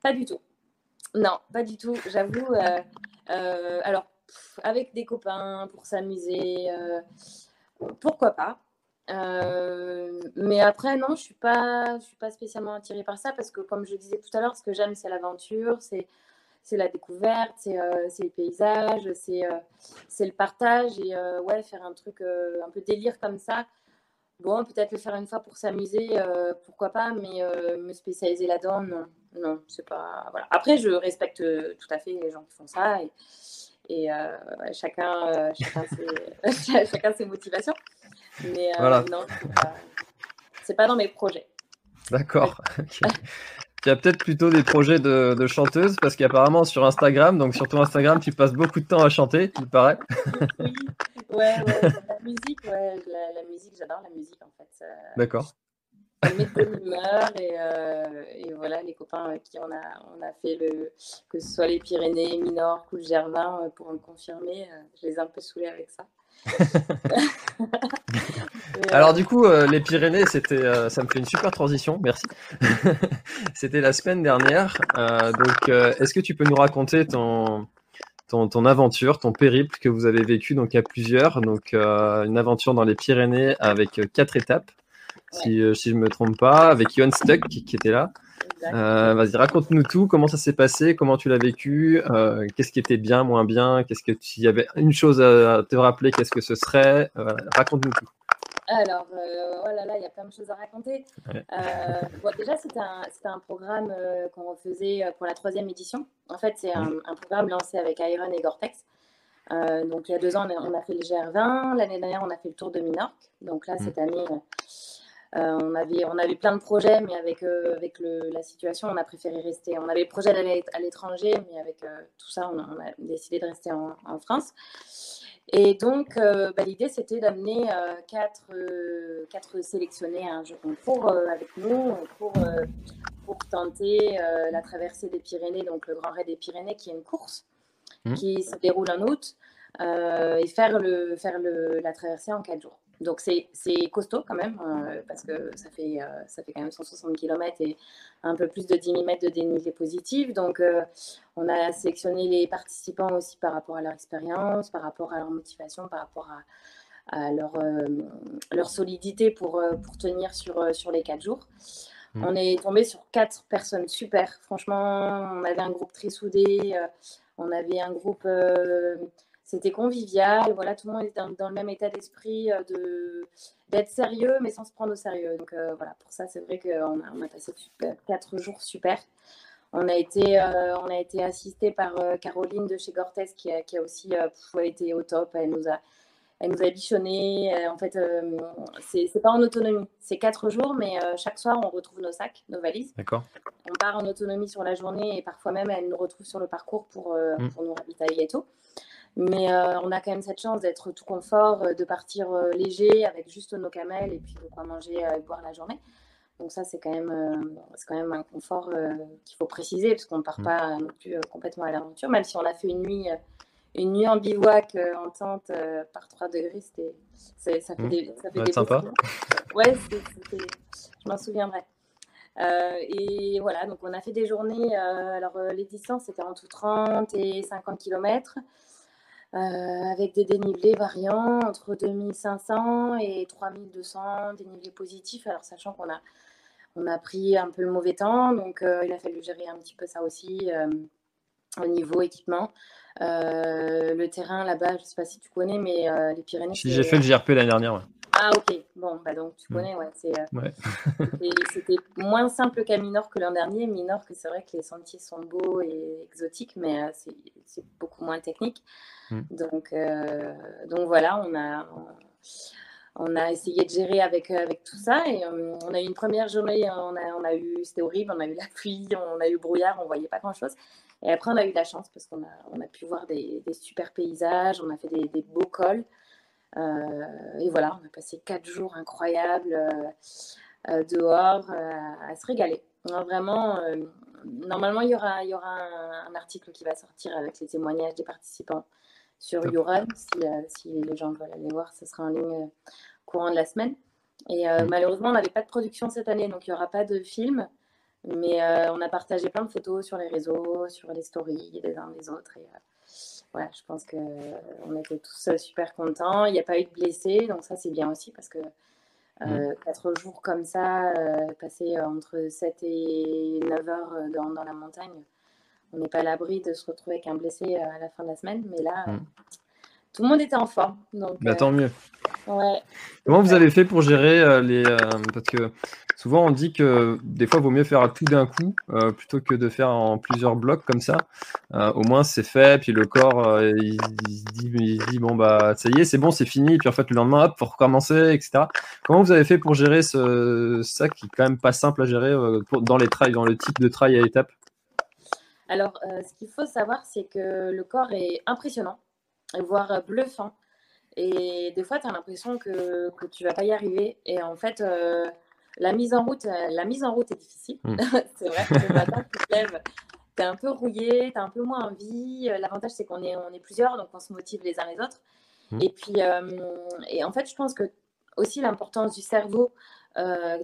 Pas du tout. Non, pas du tout. J'avoue. alors, avec des copains pour s'amuser, pourquoi pas euh, mais après, non, je suis suis pas spécialement attirée par ça parce que, comme je disais tout à l'heure, ce que j'aime, c'est l'aventure, c'est, c'est la découverte, c'est, euh, les paysages, c'est, euh, le partage et ouais, faire un truc un peu délire comme ça. Bon, peut-être le faire une fois pour s'amuser, pourquoi pas, mais me spécialiser là-dedans, non, non, c'est pas. Voilà. Après, je respecte tout à fait les gens qui font ça et chacun, chacun, ses, *laughs* chacun ses motivations. Mais euh, non, c'est pas, pas, dans mes projets. D'accord. *laughs* Tu as peut-être plutôt des projets de, de chanteuse parce qu'apparemment sur Instagram, donc sur ton Instagram, tu passes beaucoup de temps à chanter, il paraît. oui, ouais, ouais, la musique, ouais, la, musique, j'adore la musique en fait. D'accord. *laughs* Met de bonne humeur et, euh, et, voilà, les copains avec qui on a, on a fait le, que ce soit les Pyrénées, Minorque ou le Gervin, euh, pour me confirmer, je les ai un peu saoulés avec ça. *laughs* Alors du coup, euh, les Pyrénées, c'était, euh, ça me fait une super transition, merci. *laughs* c'était la semaine dernière. Euh, donc, est-ce que tu peux nous raconter ton, ton, aventure, ton périple que vous avez vécu donc à plusieurs, donc une aventure dans les Pyrénées avec quatre étapes, si, si je me trompe pas, avec Johan Stuck qui était là. Euh, vas-y, raconte-nous tout. Comment ça s'est passé? Comment tu l'as vécu? Euh, Qu'est-ce qui était bien, moins bien? Qu'est-ce que il y avait une chose à te rappeler Qu'est-ce que ce serait? Euh, Raconte-nous tout. Alors, oh là là, il y a plein de choses à raconter. déjà, c'était un, un, programme qu'on faisait pour la troisième édition. En fait, c'est un, un, programme lancé avec Iron et Gore-Tex. donc, il y a deux ans, on a fait le GR20. L'année dernière, on a fait le Tour de Minorque. Donc là, cette année, euh, on, avait, on avait plein de projets, mais avec, euh, avec la situation, on a préféré rester. On avait le projet d'aller à l'étranger, mais avec euh, tout ça, on a, décidé de rester en, France. Et donc, bah, l'idée, c'était d'amener quatre, quatre sélectionnés à un jeu concours avec nous pour, pour tenter la traversée des Pyrénées, donc le Grand Raid des Pyrénées, qui est une course mmh. qui se déroule en août, et faire, le, faire le, la traversée en quatre jours. Donc c'est costaud quand même, euh, parce que ça fait, euh, ça fait quand même 160 km et un peu plus de 10 000 mètres de dénivelé positif. Donc euh, on a sélectionné les participants aussi par rapport à leur expérience, par rapport à leur motivation, par rapport à, leur, leur solidité pour, pour tenir sur, sur les 4 jours. Mmh. On est tombé sur 4 personnes super. Franchement, on avait un groupe très soudé, on avait un groupe c'était convivial. Voilà, tout le monde était dans, le même état d'esprit euh, de d'être sérieux, mais sans se prendre au sérieux. Donc euh, voilà, pour ça, c'est vrai qu'on a, on a passé quatre jours super. On a été, euh, on a été assisté par Caroline de chez Gortez qui a, qui a aussi été au top. Elle nous a, elle nous a bichonné. en fait, c'est pas en autonomie. C'est quatre jours, mais chaque soir, on retrouve nos sacs, nos valises. D'accord. On part en autonomie sur la journée et parfois même, elle nous retrouve sur le parcours pour, mm. pour nous ravitailler et tout. Mais euh, on a quand même cette chance d'être tout confort, euh, de partir euh, léger avec juste nos camels et puis de quoi manger et boire la journée. Donc ça, c'est quand, même, c'est quand même un confort qu'il faut préciser parce qu'on ne part mm. pas non plus complètement à l'aventure, même si on a fait une nuit, une nuit en bivouac en tente par 3 degrés, c'était, ça fait mm. des, ça fait des sympa. Ouais, je m'en souviendrai. et voilà, donc on a fait des journées. alors, les distances, c'était entre 30 et 50 km. Euh, avec des dénivelés variants entre 2500 et 3200 dénivelés positifs. Alors, sachant qu'on a, on a pris un peu le mauvais temps, donc euh, il a fallu gérer un petit peu ça aussi euh, au niveau équipement. le terrain là-bas, je ne sais pas si tu connais, mais les Pyrénées. Si j'ai fait le JRP l'année dernière. Ah ok, bon, bah donc tu mm. connais, ouais, c'était moins simple qu'à Minor que l'an dernier. Minor, que c'est vrai que les sentiers sont beaux et exotiques, mais c'est beaucoup moins technique. Mm. Donc, euh, donc voilà, on a, on a essayé de gérer avec, avec tout ça. Et euh, on a eu une première journée, on a, on a eu, c'était horrible, on a eu la pluie, on a eu brouillard, on voyait pas grand-chose. Et après, on a eu de la chance parce qu'on a, on a pu voir des, des, super paysages, on a fait des, des beaux cols. Euh, et voilà, on a passé quatre jours incroyables dehors à se régaler. vraiment, normalement, il y aura, il y aura un, un, article qui va sortir avec les témoignages des participants sur Yoran. Si, euh, si, les gens veulent aller voir, ce sera en ligne euh, courant de la semaine. Et euh, malheureusement, on n'avait pas de production cette année, donc il n'y aura pas de film. Mais on a partagé plein de photos sur les réseaux, sur les stories des uns des autres. Et voilà, je pense qu'on était tous super contents. Il n'y a pas eu de blessés, donc ça c'est bien aussi parce que mm. quatre jours comme ça, passer entre 7 et 9 heures dans, dans la montagne, on n'est pas à l'abri de se retrouver avec un blessé euh, à la fin de la semaine. Mais là, mm. tout le monde était en forme. Donc, bah, tant mieux. Ouais. Comment vous avez fait pour gérer euh, les. Euh, parce que souvent on dit que des fois il vaut mieux faire tout d'un coup plutôt que de faire en plusieurs blocs comme ça. au moins c'est fait, puis le corps il, dit, bon bah ça y est, c'est bon, c'est fini, puis en fait le lendemain hop, faut recommencer, etc. Comment vous avez fait pour gérer ce, ça qui est quand même pas simple à gérer dans les trails, dans le type de trail à étapes? Alors, euh, ce qu'il faut savoir, c'est que le corps est impressionnant, voire bluffant. Et des fois, tu as l'impression que, tu ne vas pas y arriver. Et en fait, euh, la, mise en route, euh, la mise en route est difficile. Hmm. *laughs* c'est vrai que le matin, tu te lèves, tu es un peu rouillé, tu as un peu moins envie. L'avantage, c'est qu'on est, on est plusieurs, donc on se motive les uns les autres. Hmm. Et puis, et en fait, je pense que aussi l'importance du cerveau,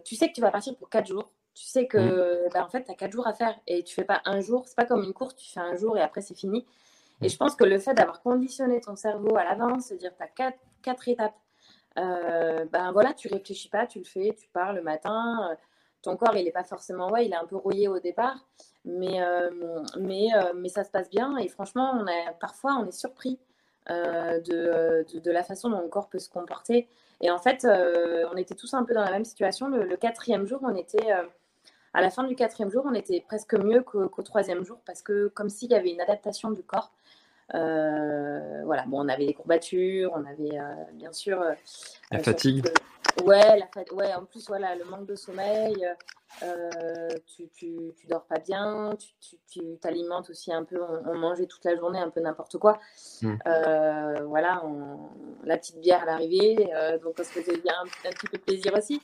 tu sais que tu vas partir pour quatre jours tu sais que mmh. bah, en fait, tu as quatre jours à faire et tu fais pas un jour. C'est pas comme une course, tu fais un jour et après c'est fini. Et je pense que le fait d'avoir conditionné ton cerveau à l'avance, dire tu as quatre, étapes, euh, ben voilà, tu réfléchis pas, tu le fais, tu pars le matin. Euh, ton corps, il n'est pas forcément, ouais, il est un peu rouillé au départ, mais, euh, mais, mais ça se passe bien. Et franchement, on a, parfois, on est surpris de, de, la façon dont le corps peut se comporter. Et en fait, on était tous un peu dans la même situation. Le, le quatrième jour, on était à la fin du quatrième jour, on était presque mieux qu'au troisième jour parce que comme s'il y avait une adaptation du corps. Euh, voilà, bon, on avait des courbatures, on avait euh, bien sûr. Euh, la fatigue. Ouais, la ouais, en plus, voilà, le manque de sommeil, euh, tu, tu, tu, dors pas bien, tu t'alimentes aussi un peu, on, mangeait toute la journée un peu n'importe quoi. Mmh. Euh, voilà, la petite bière à l'arrivée, euh, donc on se faisait bien un, petit peu plaisir aussi.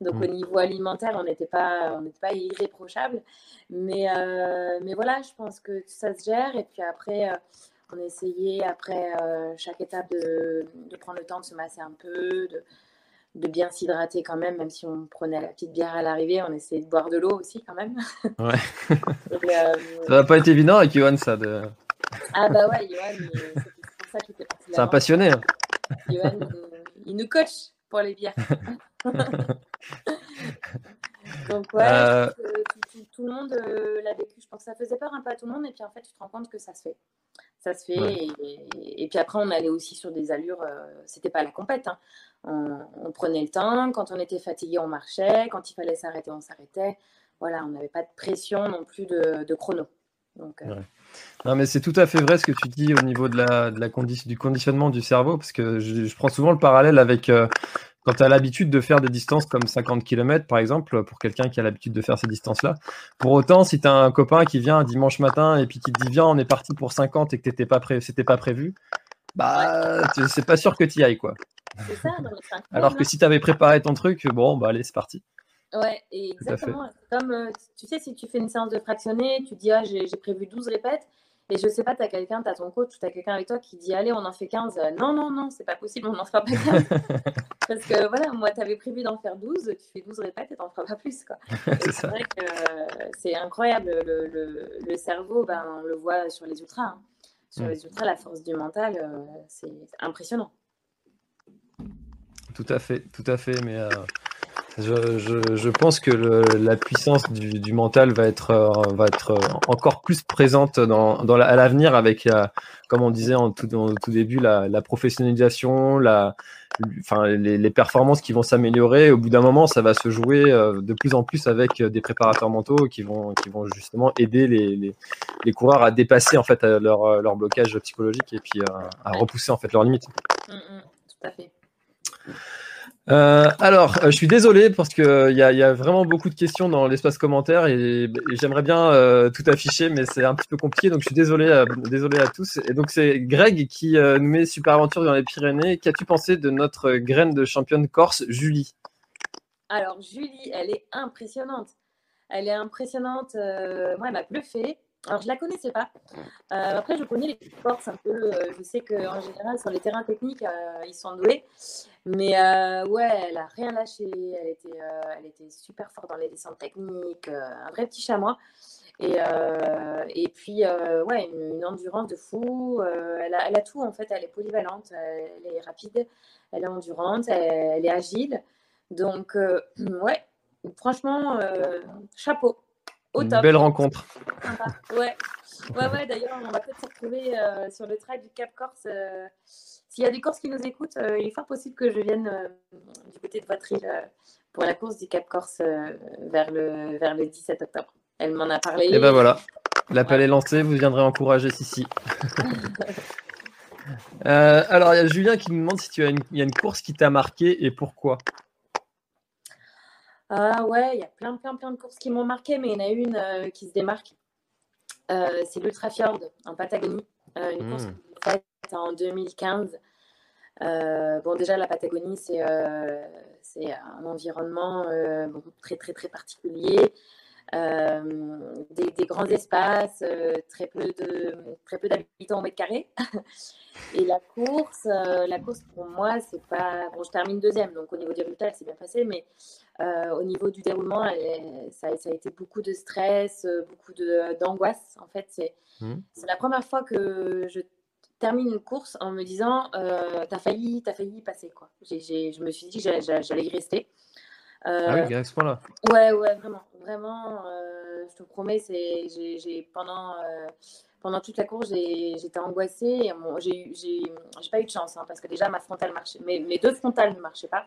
Donc mmh. au niveau alimentaire, on n'était pas, on pas irréprochable. Mais, mais voilà, je pense que ça se gère. Et puis après, on essayait, après chaque étape, de, de, prendre le temps de se masser un peu, de, de bien s'hydrater quand même, même si on prenait la petite bière à l'arrivée, on essayait de boire de l'eau aussi quand même. Ouais. *laughs* Euh, ça va pas être évident avec Johan, ça. De... Ah bah ouais, Johan, c'est pour ça qu'il était parti C'est un passionné. Hein. Il nous coach pour les bières. *laughs* Donc ouais, euh... tout, le monde euh, l'a vécu. Je pense que ça faisait peur un peu à tout le monde, et puis en fait, tu te rends compte que ça se fait ça se fait. Et, puis après, on allait aussi sur des allures, euh, c'était pas la compète. Hein. On, prenait le temps, quand on était fatigué, on marchait, quand il fallait s'arrêter, on s'arrêtait. Voilà, on n'avait pas de pression non plus de, chrono. Donc, euh, Non, mais c'est tout à fait vrai ce que tu dis au niveau de la, de la du conditionnement du cerveau, parce que je, prends souvent le parallèle avec euh, quand tu as l'habitude de faire des distances comme 50 km, par exemple, pour quelqu'un qui a l'habitude de faire ces distances-là, pour autant, si tu as un copain qui vient un dimanche matin et puis qui te dit Viens, on est parti pour 50 et que t'étais pas pré... c'était pas prévu, bah, c'est pas sûr que tu y ailles, quoi. Ça, Alors que si tu avais préparé ton truc, bon, bah allez, c'est parti. Ouais, exactement. Comme, euh, tu sais, si tu fais une séance de fractionné, tu dis, ah, j'ai prévu 12 répètes, et je sais pas, tu as quelqu'un, tu as ton coach, tu as quelqu'un avec toi qui dit Allez, on en fait 15. non, non, non, c'est pas possible, on n'en fera pas 15. *laughs* Parce que voilà, moi, tu avais prévu d'en faire 12, tu fais 12 répètes et tu n'en feras pas plus. *laughs* c'est vrai que c'est incroyable. Le, le, cerveau, ben, on le voit sur les ultras. Hein. Sur les ultras, la force du mental, euh, c'est impressionnant. Tout à fait, tout à fait. Mais. Euh, je, pense que la puissance du, mental va être, euh, euh, encore plus présente à l'avenir avec, comme on disait en tout, début, la, professionnalisation, les, performances qui vont s'améliorer. Au bout d'un moment, ça va se jouer euh, de plus en plus avec des préparateurs mentaux qui vont, justement aider les, coureurs à dépasser leur blocage psychologique et puis à repousser en fait leurs limites. Mmh, mmh, tout à fait. Euh, alors, euh, je suis désolé parce qu'il euh, y, a vraiment beaucoup de questions dans l'espace commentaire et, j'aimerais bien tout afficher, mais c'est un petit peu compliqué, donc je suis désolé, désolé à tous. Et donc c'est Greg qui nous met Super Aventure dans les Pyrénées. Qu'as-tu pensé de notre graine de championne corse, Julie? Alors Julie, elle est impressionnante. Elle est impressionnante. moi, elle m'a bluffé. Alors, je la connaissais pas. après, je connais les Corses un peu. je sais qu'en général, sur les terrains techniques, ils sont doués. Mais euh, ouais, elle a rien lâché. Elle était, euh, elle était super forte dans les descentes techniques. Euh, un vrai petit chamois. Et, et puis, ouais, une, endurance de fou. Elle, a, tout, en fait. Elle est polyvalente. Elle est rapide. Elle est endurante. Elle, est agile. Donc, *clears throat* ouais, franchement, chapeau. Au Une belle rencontre. Ouais, ouais, ouais d'ailleurs, on va peut-être se retrouver sur le trail du Cap Corse s'il y a des courses qui nous écoutent, euh, il est fort possible que je vienne euh, du côté de votre île euh, pour la course du Cap Corse vers, le, vers le 17 octobre. Elle m'en a parlé. Et ben voilà, l'appel est lancé, vous viendrez encourager Sissi. *laughs* alors, il y a Julien qui nous demande si tu as une, y a une course qui t'a marqué et pourquoi? Ah ouais, il y a plein, plein, plein de courses qui m'ont marqué, mais il y en a une qui se démarque. c'est l'Ultra Fjord en Patagonie. une course hmm en 2015. Euh, bon, déjà, la Patagonie, c'est euh, un environnement euh, très, très, très particulier. Des, grands espaces, très peu de très peu d'habitants au mètre carré. *laughs* Et la course, la course pour moi, c'est pas bon. Je termine deuxième, donc au niveau du résultat, c'est bien passé, mais au niveau du déroulement, ça, ça, a été beaucoup de stress, beaucoup d'angoisse. en fait, mmh. c'est la première fois que je termine une course en me disant euh, t'as failli t'as failli y passer quoi je me suis dit que j'allais y rester euh, ah oui à ce point-là ouais ouais vraiment vraiment euh, je te promets c'est j'ai pendant euh, pendant toute la course j'étais angoissée j'ai j'ai pas eu de chance hein, parce que déjà ma frontale marchait mes, mes deux frontales ne marchaient pas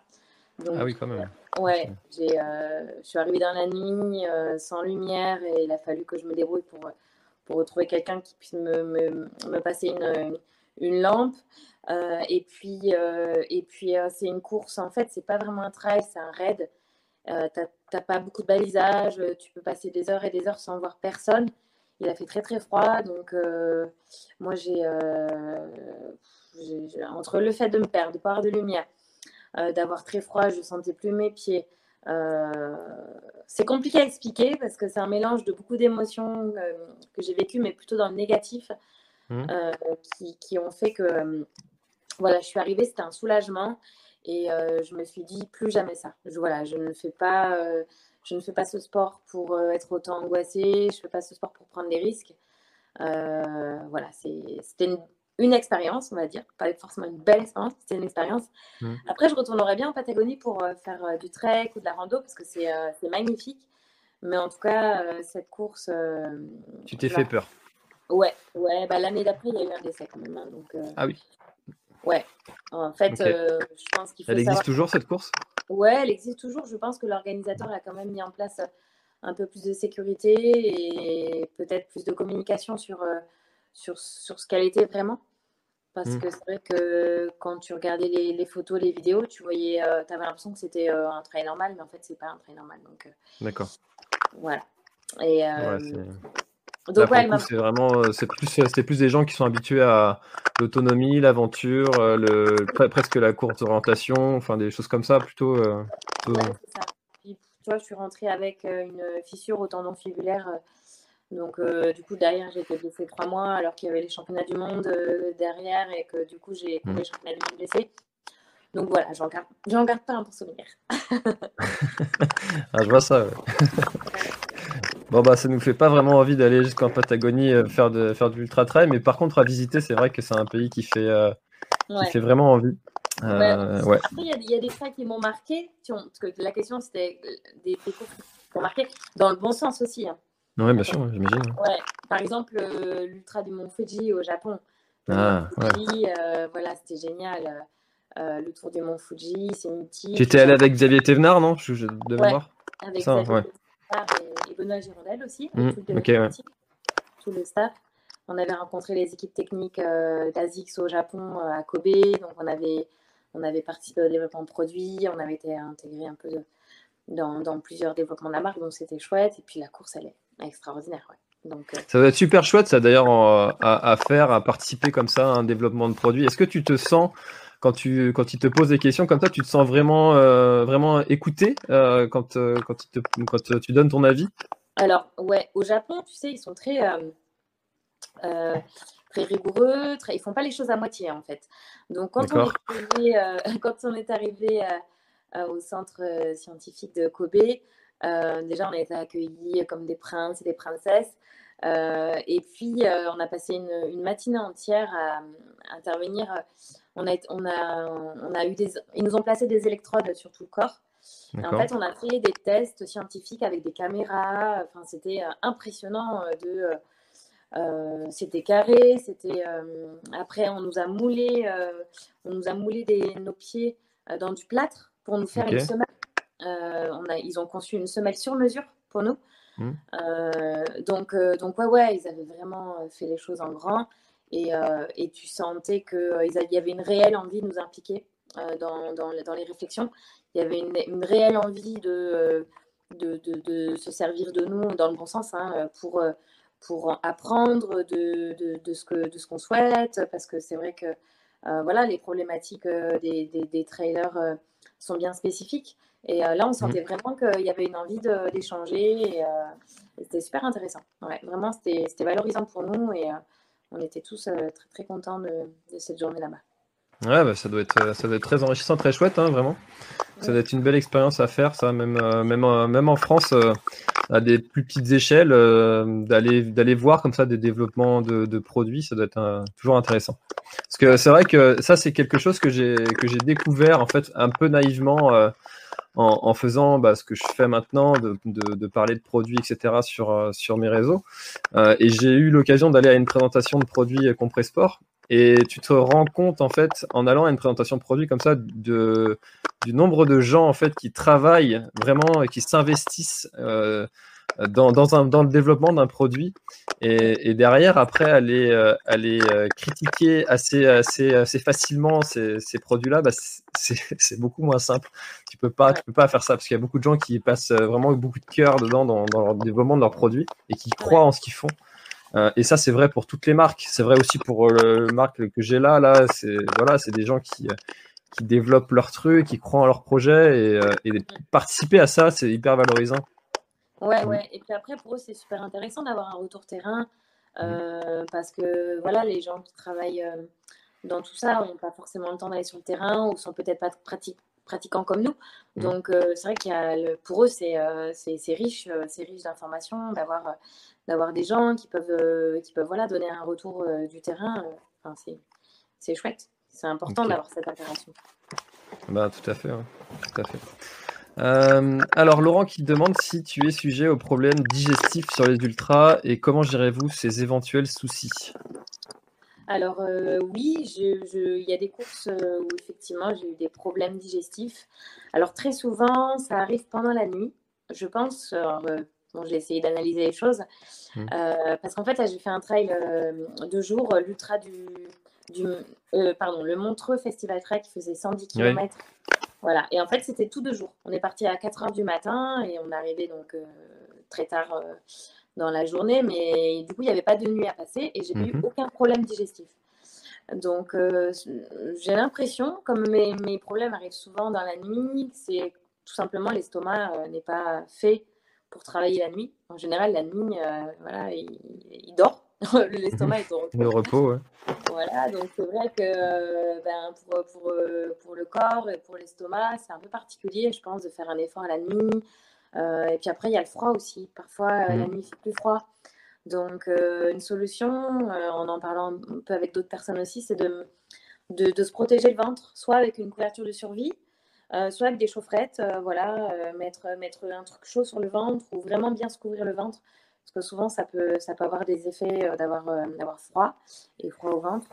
ah oui quand même ouais j'ai je suis arrivée dans la nuit sans lumière et il a fallu que je me débrouille pour pour retrouver quelqu'un qui puisse me, me, me passer une, une, lampe. et puis, et puis c'est une course, en fait, c'est pas vraiment un trail, c'est un raid. Tu n'as pas beaucoup de balisage, tu peux passer des heures et des heures sans voir personne. Il a fait très très froid, donc moi j'ai entre le fait de me perdre, de pas avoir de lumière, euh, d'avoir très froid, je sentais plus mes pieds. Euh, c'est compliqué à expliquer parce que c'est un mélange de beaucoup d'émotions euh, que j'ai vécues, mais plutôt dans le négatif, mmh. qui, qui, ont fait que voilà, je suis arrivée, c'était un soulagement et je me suis dit plus jamais ça. Je, voilà, je ne fais pas, je ne fais pas ce sport pour être autant angoissée, je ne fais pas ce sport pour prendre des risques. voilà, c'était une une expérience, on va dire, pas forcément une belle expérience, c'était une expérience. Mmh. Après, je retournerai bien en Patagonie pour euh, faire euh, du trek ou de la rando parce que c'est euh, magnifique. Mais en tout cas, cette course. tu t'es fait peur Ouais, ouais. Bah, L'année d'après, il y a eu un décès quand même. Hein, donc, ah oui Ouais. En fait, je pense qu'il faut. Elle existe toujours cette course? Ouais, elle existe toujours. Je pense que l'organisateur a quand même mis en place un peu plus de sécurité et peut-être plus de communication sur sur, sur ce qu'elle était vraiment. Parce mmh. que c'est vrai que quand tu regardais les, les photos, les vidéos, tu voyais, euh, tu avais l'impression que c'était euh, un train normal, mais en fait, c'est pas un train normal. Donc, euh, D'accord. Voilà. Et, donc, ouais, c'est vraiment, c'est plus, c'est plus des gens qui sont habitués à l'autonomie, l'aventure, le, presque la courte orientation, enfin des choses comme ça, plutôt. plutôt... Ouais, ça. Puis, tu vois, je suis rentrée avec une fissure au tendon fibulaire donc, euh, du coup, derrière, j'ai été blessée trois mois alors qu'il y avait les championnats du monde euh, derrière et que du coup, j'ai mmh. les championnats du monde blessés. Donc voilà, j'en garde, garde pas un pour souvenir. *laughs* ah, je vois ça. *laughs* bon, bah, ça nous fait pas vraiment envie d'aller jusqu'en Patagonie euh, faire de, faire de l'ultra trail, mais par contre, à visiter, c'est vrai que c'est un pays qui fait, qui fait vraiment envie. ouais. Après, il y, a des trails qui m'ont marqué, parce que la question c'était des, des courses qui m'ont marqué dans le bon sens aussi. Hein. Oui, bien sûr, j'imagine. Ouais. Par exemple, euh, l'ultra du mont Fuji au Japon. Ah, Fuji, euh, voilà, c'était génial. Euh, le tour du mont Fuji, c'est mythique. Tu étais allé avec Xavier Thévenard, non? Je, je, de ouais, Avec Ça, Xavier et, et, Benoît Girondel aussi. Mmh, tout, okay, ouais. tout, le staff. On avait rencontré les équipes techniques d'ASICS au Japon, à Kobe. Donc, on avait, on avait participé au développement de produits. On avait été intégré un peu de, dans, dans, plusieurs développements de la marque. Donc, c'était chouette. Et puis, la course, elle est extraordinaire. Donc, euh, Ça va être super chouette, ça d'ailleurs, à, faire, à participer comme ça à un développement de produit. Est-ce que tu te sens, quand tu quand ils te posent des questions comme ça, tu te sens vraiment, euh, vraiment écouté euh, quand, quand, te, quand tu donnes ton avis? Alors, ouais, au Japon, tu sais, ils sont très, très rigoureux, très, ils font pas les choses à moitié en fait. Donc, quand on est arrivé, *laughs* quand on est arrivé au centre scientifique de Kobe, euh, déjà, on a été accueillis comme des princes et des princesses. Euh, et puis, euh, on a passé une, matinée entière à, intervenir. On a, on, a, on a eu des, ils nous ont placé des électrodes sur tout le corps. en fait, on a fait des tests scientifiques avec des caméras. Enfin, c'était impressionnant de. c'était carré. C'était après, on nous a moulé, on nous a moulé des, nos pieds dans du plâtre pour nous faire une semelle euh, on a, ils ont conçu une semelle sur mesure pour nous. Mmh. Euh, donc, euh, donc ouais, ouais, ils avaient vraiment fait les choses en grand. Et, et tu sentais qu'il y avait une réelle envie de nous impliquer dans, dans, les réflexions. Il y avait une, réelle envie de, de, de, se servir de nous dans le bon sens hein, pour, pour apprendre de, de, ce que, de qu'on souhaite. Parce que c'est vrai que voilà, les problématiques des, des trailers sont bien spécifiques. Et euh, là, on mmh. sentait vraiment qu'il y avait une envie d'échanger. Et, euh, c'était super intéressant. Ouais, vraiment, c'était valorisant pour nous et euh, on était tous très, très contents de, de cette journée là-bas. Ouais, bah, ça, doit être, ça doit être très enrichissant, très chouette, hein, vraiment. Ça doit être une belle expérience à faire, ça, même, même, même en France, à des plus petites échelles, d'aller voir comme ça des développements de, de produits, ça doit être toujours intéressant. Parce que c'est vrai que ça, c'est quelque chose que j'ai découvert, en fait, un peu naïvement en, faisant bah, ce que je fais maintenant, de, de, parler de produits, etc. sur, euh, sur mes réseaux. Euh, et j'ai eu l'occasion d'aller à une présentation de produits Compressport. Et tu te rends compte, en fait, en allant à une présentation de produits comme ça, de, du nombre de gens, en fait, qui travaillent vraiment et qui s'investissent euh, dans, dans, un, dans le développement d'un produit et, et, derrière, après, aller, euh, aller euh, critiquer assez, assez, assez facilement ces, ces produits-là, bah, c'est *laughs* beaucoup moins simple. Tu peux pas, tu peux pas faire ça parce qu'il y a beaucoup de gens qui passent vraiment beaucoup de cœur dedans dans, dans le développement de leurs produits et qui croient en ce qu'ils font. Euh, et ça, c'est vrai pour toutes les marques. C'est vrai aussi pour le marque que j'ai là. Là, c'est voilà, c'est des gens qui qui développent leur truc, qui croient en leur projet et, et participer à ça, c'est hyper valorisant. Ouais, ouais. Et puis après, pour eux, c'est super intéressant d'avoir un retour terrain euh, parce que voilà, les gens qui travaillent euh, dans tout ça n'ont pas forcément le temps d'aller sur le terrain ou sont peut-être pas pratiquants comme nous. Mmh. Donc, euh, c'est vrai qu'il y a le, pour eux, c'est c'est riche, c'est riche d'informations, d'avoir d'avoir des gens qui peuvent, qui peuvent voilà, donner un retour du terrain. Enfin, c'est chouette. C'est important d'avoir cette interaction. Bah, tout à fait. Tout à fait. Euh, alors Laurent qui demande si tu es sujet aux problèmes digestifs sur les ultras et comment gérez-vous ces éventuels soucis? Alors euh, oui, il y a des courses euh, où effectivement j'ai eu des problèmes digestifs. Alors très souvent ça arrive pendant la nuit, je pense. bon, j'ai essayé d'analyser les choses mmh. parce qu'en fait j'ai fait un trail de jour, l'ultra du, du pardon, le Montreux Festival Trail qui faisait 110 km. Voilà. Et en fait, c'était tout deux jours. On est parti à 4 heures du matin et on est arrivé donc euh, très tard euh, dans la journée. Mais du coup, il n'y avait pas de nuit à passer et j'ai eu mhm. aucun problème digestif. Donc, euh, j'ai l'impression, comme mes, mes, problèmes arrivent souvent dans la nuit, c'est tout simplement l'estomac n'est pas fait pour travailler la nuit. En général, la nuit, voilà, il dort. L'estomac est au repos. *laughs* Le repos, Voilà, donc c'est vrai que ben, pour, pour, euh, pour, le corps et pour l'estomac, c'est un peu particulier, je pense, de faire un effort à la nuit. Euh, et puis après, il y a le froid aussi. Parfois, euh, la mm. nuit, il fait plus froid. Donc, une solution, en en parlant un peu avec d'autres personnes aussi, c'est de, de, de, se protéger le ventre, soit avec une couverture de survie, soit avec des chaufferettes, voilà, mettre, mettre un truc chaud sur le ventre ou vraiment bien se couvrir le ventre parce que souvent, ça peut, ça peut avoir des effets euh, d'avoir, euh, d'avoir froid et froid au ventre.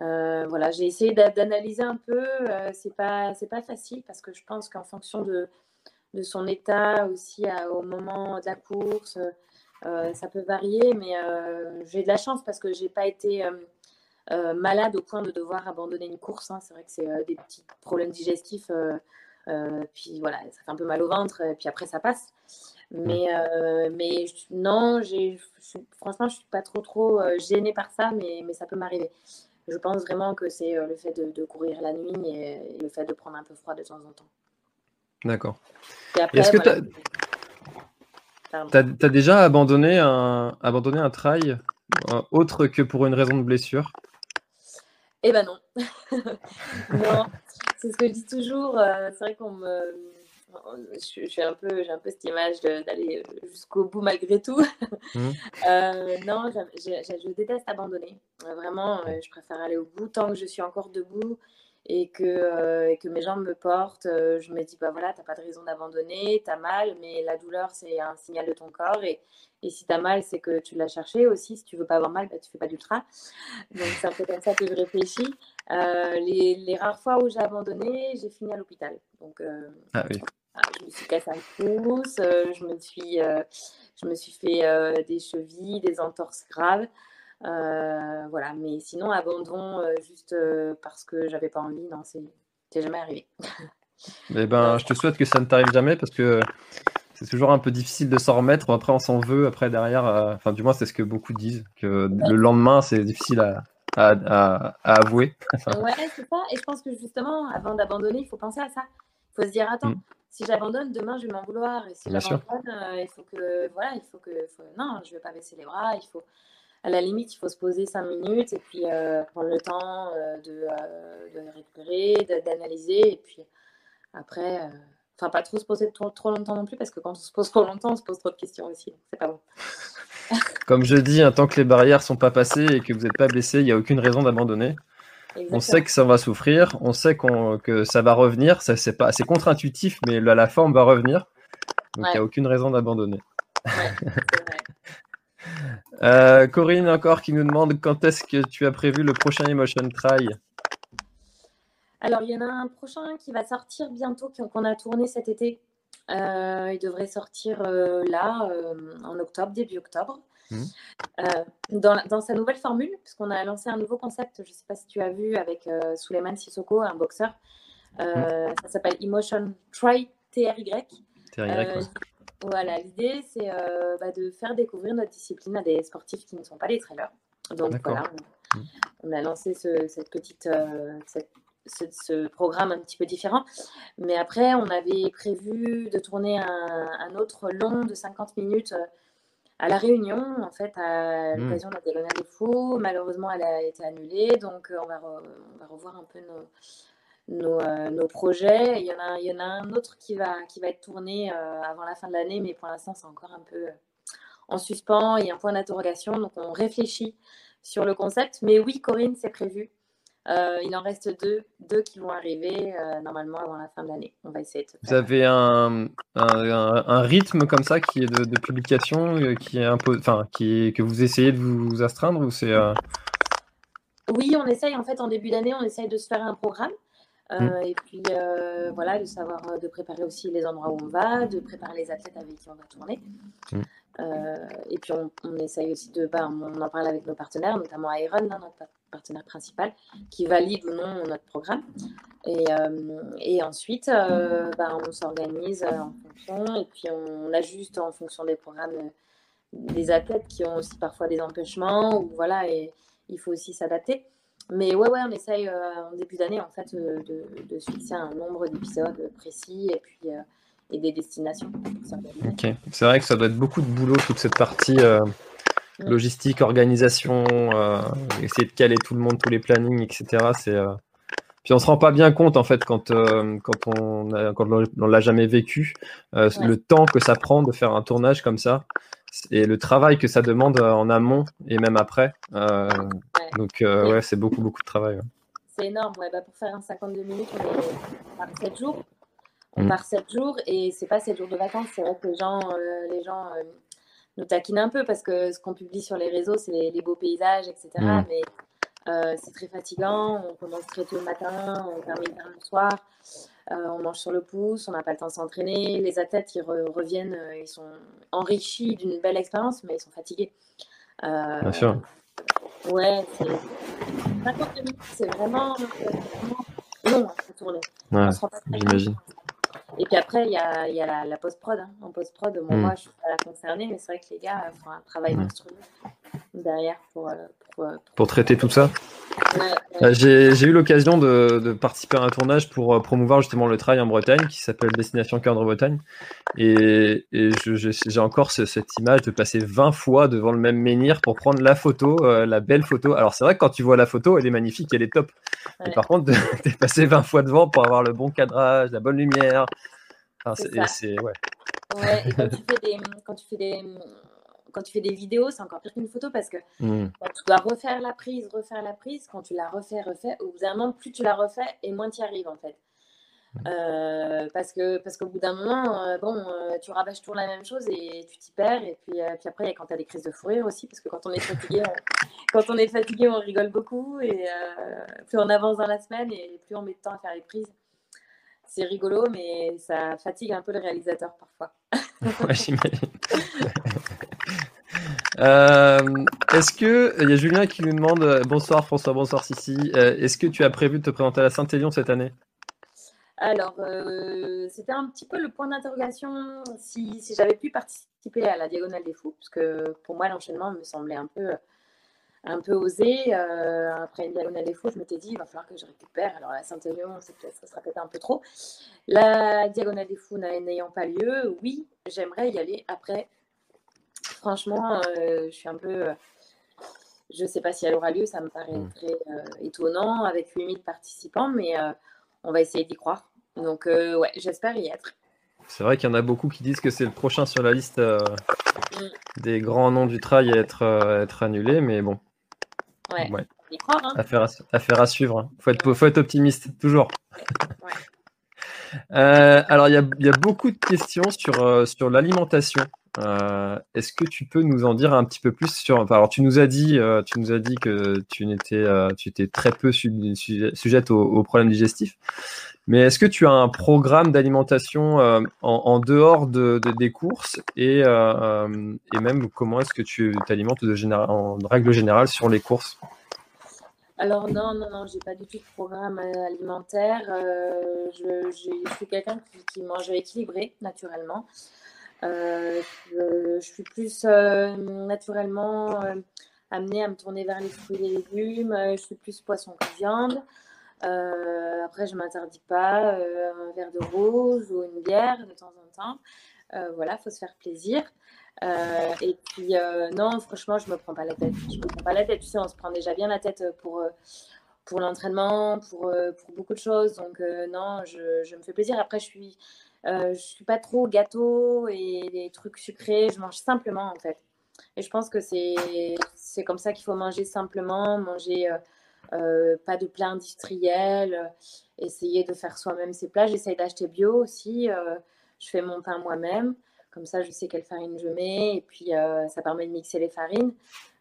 Euh, voilà, j'ai essayé d'analyser un peu. c'est pas, c'est pas facile parce que je pense qu'en fonction de, de son état aussi au moment de la course, ça peut varier. Mais j'ai de la chance parce que j'ai pas été malade au point de devoir abandonner une course. Hein. C'est vrai que c'est des petits problèmes digestifs. puis voilà, ça fait un peu mal au ventre. Et puis après, ça passe. Mais, euh, mais non, franchement, je ne suis pas trop, trop euh, gênée par ça, mais, mais ça peut m'arriver. Je pense vraiment que c'est euh, le fait de, courir la nuit et, le fait de prendre un peu froid de temps en temps. D'accord. Est-ce que tu as... déjà abandonné un, abandonné un trail autre que pour une raison de blessure? Eh ben non. *laughs* non, c'est ce que je dis toujours. c'est vrai qu'on me je, suis un peu, j'ai un peu cette image d'aller jusqu'au bout malgré tout. *laughs* Mmh. Euh, non, je déteste abandonner. Vraiment, euh, je préfère aller au bout tant que je suis encore debout et que, euh, que mes jambes me portent. je me dis, bah voilà, t'as pas de raison d'abandonner, tu as mal, mais la douleur, c'est un signal de ton corps. Et, et si tu as mal, c'est que tu l'as cherché aussi. Si tu veux pas avoir mal, bah, tu fais pas d'ultra. Donc, c'est un peu comme ça que je réfléchis. les, les, rares fois où j'ai abandonné, j'ai fini à l'hôpital. Donc, ah oui. Je me suis cassé un pouce, euh, je me suis, euh, je me suis fait euh, des chevilles, des entorses graves. voilà, mais sinon, abandon juste parce que j'avais pas envie, non, c'est jamais arrivé. *laughs* Eh ben, je te souhaite que ça ne t'arrive jamais parce que c'est toujours un peu difficile de s'en remettre. Après, on s'en veut. Après, derrière, enfin, du moins, c'est ce que beaucoup disent, que le lendemain, c'est difficile à, à, à, avouer. ouais, c'est ça. Et je pense que justement, avant d'abandonner, il faut penser à ça. Il faut se dire, attends, mm si j'abandonne, demain, je vais m'en vouloir. Et si j'abandonne, euh, il faut que, voilà, il faut que, non, je ne vais pas baisser les bras. Il faut, à la limite, il faut se poser cinq minutes et puis euh, prendre le temps euh, de, de, récupérer, d'analyser. Et puis après, enfin, pas trop se poser trop, trop, longtemps non plus parce que quand on se pose trop longtemps, on se pose trop de questions aussi. C'est pas bon. Comme je dis, tant que les barrières sont pas passées et que vous n'êtes pas blessé, il n'y a aucune raison d'abandonner. On sait que ça va souffrir, on sait que ça va revenir. c'est pas, c'est contre-intuitif, mais la, forme va revenir. Donc il n'y a aucune raison d'abandonner. *laughs* Euh, Corinne encore qui nous demande quand est-ce que tu as prévu le prochain Emotion Try Alors il y en a un prochain qui va sortir bientôt, qu'on a tourné cet été. il devrait sortir là, en octobre, début octobre. Mmh. Dans, dans, sa nouvelle formule, puisqu'on a lancé un nouveau concept, je ne sais pas si tu as vu avec Suleiman Sissoko, un boxeur. Mmh. Ça s'appelle Emotion Try TRY. TRY voilà, l'idée, c'est euh, bah, de faire découvrir notre discipline à des sportifs qui ne sont pas des trailers. Donc voilà, on, mmh. a lancé ce, cette petite, euh, ce, programme un petit peu différent. Mais après, on avait prévu de tourner un, autre long de 50 minutes euh, à La Réunion, en fait, à mmh. l'occasion de la Diagonale des Fous. Malheureusement, elle a été annulée. Donc, on va, on va revoir un peu nos euh, nos, projets. Il y, en a, il y en a un autre qui va, qui va être tourné euh, avant la fin de l'année, mais pour l'instant, c'est encore un peu euh, en suspens. Il y a un point d'interrogation, donc on réfléchit sur le concept. Mais oui, Corinne, c'est prévu. Il en reste deux, deux qui vont arriver normalement avant la fin de l'année. On va essayer de Vous avez un, un, rythme comme ça qui est de, publication qui est enfin, qui que vous essayez de vous astreindre ou c'est Oui, on essaye en fait en début d'année, on essaye de se faire un programme. Mmh. Euh, et puis euh, voilà, de savoir, euh, de préparer aussi les endroits où on va, de préparer les athlètes avec qui on va tourner. Mmh. Et puis on, essaye aussi de, bah, on en parle avec nos partenaires, notamment Iron, hein, notre partenaire principal, qui valide ou non notre programme. Et, et ensuite, bah, on s'organise en fonction et puis on ajuste en fonction des programmes des athlètes qui ont aussi parfois des empêchements ou voilà, et il faut aussi s'adapter. Mais ouais, ouais, on essaye euh, en début d'année en fait euh, de, fixer un nombre d'épisodes précis et puis euh, et des destinations. Ok, c'est vrai que ça doit être beaucoup de boulot toute cette partie logistique, organisation, essayer de caler tout le monde, tous les plannings, etc. C'est puis on se rend pas bien compte en fait quand quand on quand on l'a jamais vécu le temps que ça prend de faire un tournage comme ça et le travail que ça demande en amont et même après. Donc, euh, ouais, c'est beaucoup, beaucoup de travail. C'est énorme. Ouais, bah, pour faire un 52 minutes, on, part 7 jours. On mm. part 7 jours et c'est pas 7 jours de vacances. C'est vrai que les gens, euh, les gens euh, nous taquinent un peu parce que ce qu'on publie sur les réseaux, c'est les, beaux paysages, etc. Mm. Mais c'est très fatigant. On commence très tôt le matin, on termine tard le soir. on mange sur le pouce, on n'a pas le temps de s'entraîner. Les athlètes, ils reviennent, ils sont enrichis d'une belle expérience, mais ils sont fatigués. Bien sûr. Ouais, c'est 50 minutes, c'est vraiment, long à tourner. Ouais, j'imagine. Et puis après, il y a, y a la, la post-prod. Hein. En post-prod, bon, mm. moi, je suis pas concernée, mais c'est vrai que les gars font un travail monstrueux derrière pour, euh, pour, euh, pour, traiter tout ça. Euh, j'ai eu l'occasion de, de, participer à un tournage pour promouvoir justement le trail en Bretagne qui s'appelle Destination Cœur de Bretagne. Et, et j'ai encore cette image de passer 20 fois devant le même menhir pour prendre la photo, la belle photo. Alors c'est vrai que quand tu vois la photo, elle est magnifique, elle est top. Et par contre, t'es passé 20 fois devant pour avoir le bon cadrage, la bonne lumière. c'est ouais. ouais. et quand *laughs* tu fais des, quand tu fais des, quand tu fais des vidéos, c'est encore pire qu'une photo parce que mmh. tu dois refaire la prise, refaire la prise. Quand tu la refais, refais, au bout d'un moment, plus tu la refais et moins tu y arrives en fait. Mmh. Euh, parce que parce qu'au bout d'un moment, euh, bon, euh, tu rabâches toujours la même chose et tu t'y perds. Et puis, puis après, quand tu as des crises de fou rire aussi, parce que quand on est fatigué, on, quand on est fatigué, on rigole beaucoup. Et plus on avance dans la semaine et plus on met de temps à faire les prises. C'est rigolo, mais ça fatigue un peu le réalisateur parfois. *laughs* ouais, j'imagine. *laughs* Euh, est-ce que il y a Julien qui nous demande euh, bonsoir François, bonsoir Sissi. Euh, est-ce que tu as prévu de te présenter à la Saint-Élion cette année? Alors, c'était un petit peu le point d'interrogation si, si j'avais pu participer à la Diagonale des Fous, parce que pour moi l'enchaînement me semblait un peu un peu osé. après une Diagonale des Fous, je m'étais dit il va falloir que je récupère. Alors la Saint-Élion, ça sera peut-être un peu trop. La Diagonale des Fous n'ayant pas lieu, oui, j'aimerais y aller après franchement, euh, je suis un peu. Euh, je ne sais pas si elle aura lieu, ça me paraît mm. très euh, étonnant avec 8000 participants, mais on va essayer d'y croire. Donc, ouais, j'espère y être. C'est vrai qu'il y en a beaucoup qui disent que c'est le prochain sur la liste mm. des grands noms du trail à être, être annulé, mais bon. Ouais, ouais. Y croire, hein. affaire, à, suivre. Il hein. faut, faut, être optimiste, toujours. *laughs* alors, il y a, y a, beaucoup de questions sur, sur l'alimentation Est-ce que tu peux nous en dire un petit peu plus sur Alors, tu nous as dit, tu nous as dit que tu n'étais, tu étais très peu sujette aux, problèmes digestifs. Mais est-ce que tu as un programme d'alimentation en, dehors de, des courses et, et même comment est-ce que tu t'alimentes en règle générale sur les courses? Alors non, non, non, j'ai pas du tout de programme euh, alimentaire. Euh, je, suis quelqu'un qui, mange équilibré naturellement. Euh, je, suis plus naturellement amenée à me tourner vers les fruits et les légumes. je suis plus poisson que viande. après, je m'interdis pas un verre de rose ou une bière de temps en temps. voilà, faut se faire plaisir. Euh, et puis, euh, non, franchement, je me prends pas la tête. Je me prends pas la tête. Tu sais, on se prend déjà bien la tête pour, euh, pour l'entraînement, pour, pour beaucoup de choses. Donc, non, je, je, me fais plaisir. Après, je suis, je suis pas trop gâteau et des trucs sucrés. Je mange simplement, en fait. Et je pense que c'est comme ça qu'il faut manger simplement, manger pas de plats industriels, essayer de faire soi-même ses plats. J'essaye d'acheter bio aussi. je fais mon pain moi-même. Comme ça, je sais quelle farine je mets et puis euh, ça permet de mixer les farines.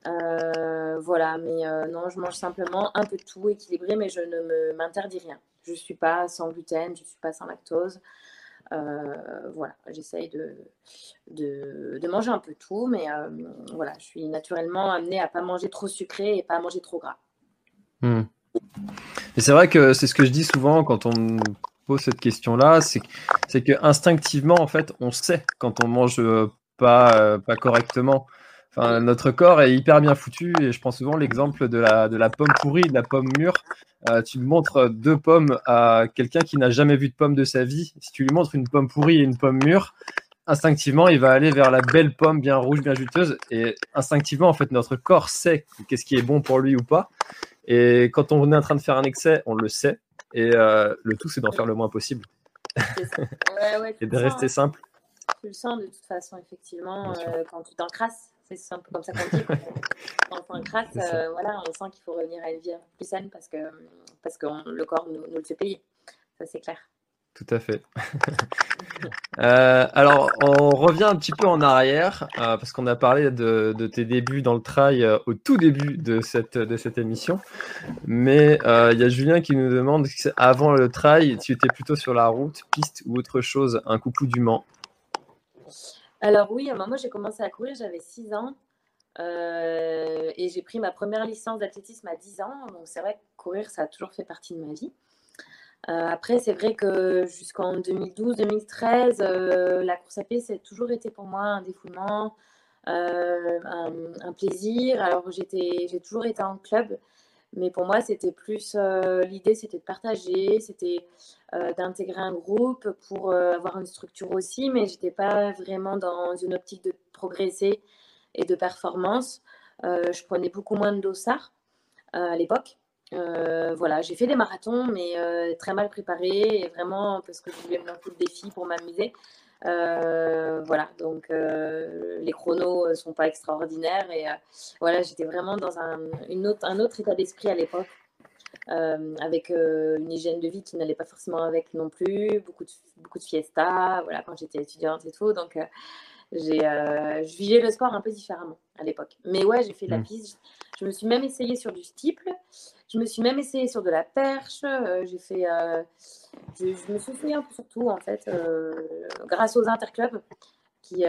Euh, voilà, mais euh, non, je mange simplement un peu de tout équilibré, mais je ne m'interdis rien. Je ne suis pas sans gluten, je ne suis pas sans lactose. Voilà, j'essaye de, de, manger un peu tout, mais voilà, je suis naturellement amenée à pas manger trop sucré et pas à manger trop gras. Hmm. Et c'est vrai que c'est ce que je dis souvent quand on cette question-là, c'est c'est que instinctivement, en fait, on sait quand on mange euh, pas, euh, pas correctement. Enfin, notre corps est hyper bien foutu et je prends souvent l'exemple de la, de la pomme pourrie, de la pomme mûre. Euh, tu montres deux pommes à quelqu'un qui n'a jamais vu de pomme de sa vie. Si tu lui montres une pomme pourrie et une pomme mûre, instinctivement, il va aller vers la belle pomme bien rouge, bien juteuse. Et instinctivement, en fait, notre corps sait qu'est-ce qui est bon pour lui ou pas. Et quand on est en train de faire un excès, on le sait. Et euh, le tout, c'est d'en faire le moins possible. *laughs* et de rester simple. Tu le sens de toute façon, effectivement, euh, quand tu t'encrasses. C'est un peu comme ça qu'on dit. quand on s'encrasse, euh, voilà, on sent qu'il faut revenir à une vie plus saine parce que, parce que le corps nous, nous le fait payer. Ça, c'est clair. Tout à fait. *laughs* Euh, alors, on revient un petit peu en arrière, euh, parce qu'on a parlé de, tes débuts dans le trail euh, au tout début de cette, de cette émission. Mais il y a Julien qui nous demande avant le trail, tu étais plutôt sur la route, piste ou autre chose, un coucou du Mans. Alors oui, moi j'ai commencé à courir, j'avais 6 ans. et j'ai pris ma première licence d'athlétisme à 10 ans. Donc c'est vrai que courir, ça a toujours fait partie de ma vie. Euh, après, c'est vrai que jusqu'en 2012-2013, euh, la course à pied, c'est toujours été pour moi un défoulement, euh, un, plaisir. Alors, j'ai toujours été en club, mais pour moi, c'était plus l'idée, c'était de partager, c'était d'intégrer un groupe pour avoir une structure aussi, mais j'étais pas vraiment dans une optique de progresser et de performance. je prenais beaucoup moins de dossards à l'époque. Euh, voilà, j'ai fait des marathons, mais euh, très mal préparés, et vraiment parce que je voulais me lancer le défi pour m'amuser. Euh, voilà, donc les chronos sont pas extraordinaires et voilà, j'étais vraiment dans un, une autre, un autre état d'esprit à l'époque, avec une hygiène de vie qui n'allait pas forcément avec non plus, beaucoup de, beaucoup de fiesta, voilà, quand j'étais étudiante et tout, donc j'ai, je vivais le sport un peu différemment à l'époque. Mais ouais, j'ai fait de la mmh. piste, je me suis même essayée sur du steeple. Je me suis même essayée sur de la perche. Euh, j'ai fait, euh, je, me suis essayée un peu sur tout en fait, euh, grâce aux interclubs. Qui,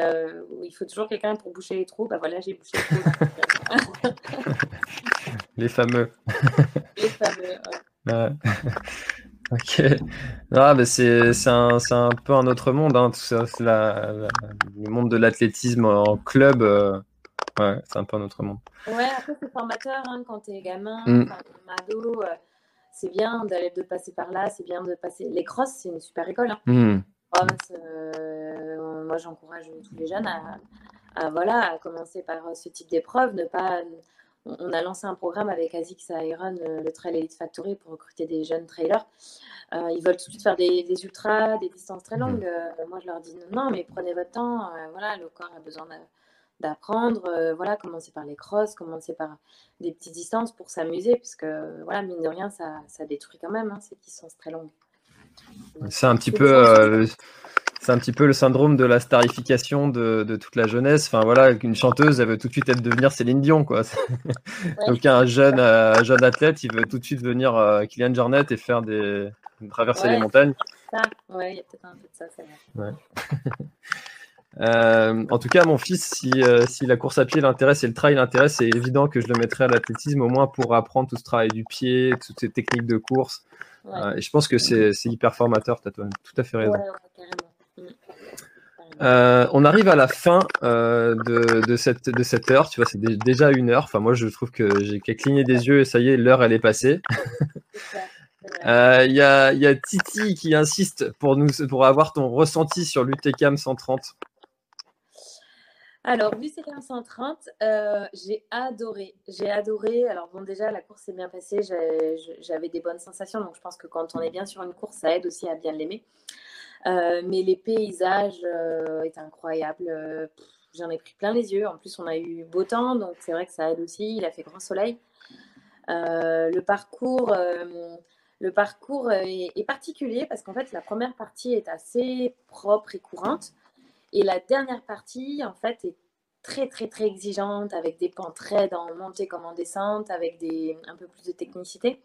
où il faut toujours quelqu'un pour boucher les trous. Bah voilà, j'ai bouché les trous. *laughs* les fameux. *laughs* les fameux. *laughs* Ok. Ah, bah c'est un, un, peu un autre monde, hein, tout ça. La, le monde de l'athlétisme en club. Ouais, c'est un peu un autre monde. Ouais, après, c'est formateur hein, quand t'es gamin, mm. ado. Euh, c'est bien d'aller de passer par là, c'est bien de passer. Les crosses, c'est une super école. Hein. Mm. Euh, moi, j'encourage tous les jeunes à, voilà, à commencer par ce type d'épreuve, ne pas. On a lancé un programme avec ASICS Iron, euh, le Trail Elite Factory, pour recruter des jeunes trailers. ils veulent tout de suite faire des, ultras, des distances très mm. longues. moi, je leur dis non, mais prenez votre temps. voilà, le corps a besoin de d'apprendre, euh, voilà, commencer par les crosses, commencer par des petites distances pour s'amuser, puisque voilà, mine de rien, ça, ça détruit quand même hein, ces distances très longues. C'est un petit peu, euh, c'est un petit peu le syndrome de la starification de, toute la jeunesse. Enfin voilà, une chanteuse, elle veut tout de suite être devenir Céline Dion, quoi. *laughs* Donc un jeune, euh, jeune athlète, il veut tout de suite venir euh, Kylian Jornet et faire des traverser les montagnes. Ouais, il y a peut-être un peu de ça, c'est vrai. *laughs* Euh, en tout cas, mon fils, si, si, la course à pied l'intéresse et le trail l'intéresse, c'est évident que je le mettrai à l'athlétisme au moins pour apprendre tout ce travail du pied, toutes ces techniques de course. et je pense que c'est hyper formateur, tu as tout à fait raison. Euh, on arrive à la fin euh, de, cette, de cette heure. Tu vois, c'est déjà une heure. Enfin, moi, je trouve que j'ai qu'à cligner des yeux et ça y est, l'heure, elle est passée. Euh, il y, a, Titi qui insiste pour, nous, pour avoir ton ressenti sur l'UTCAM 130. Alors, l'UTCAM 130, j'ai adoré. J'ai adoré. Alors, bon, déjà, la course s'est bien passée. J'avais des bonnes sensations. Donc, je pense que quand on est bien sur une course, ça aide aussi à bien l'aimer. Euh, mais les paysages euh, étaient incroyables. Euh, j'en ai pris plein les yeux. En plus, on a eu beau temps, donc c'est vrai que ça aide aussi. Il a fait grand soleil. le parcours, le parcours est, est particulier parce qu'en fait, la première partie est assez propre et courante. Et la dernière partie, en fait, est très, très, très exigeante avec des pentes raides en montée comme en descente, avec des, un peu plus de technicité.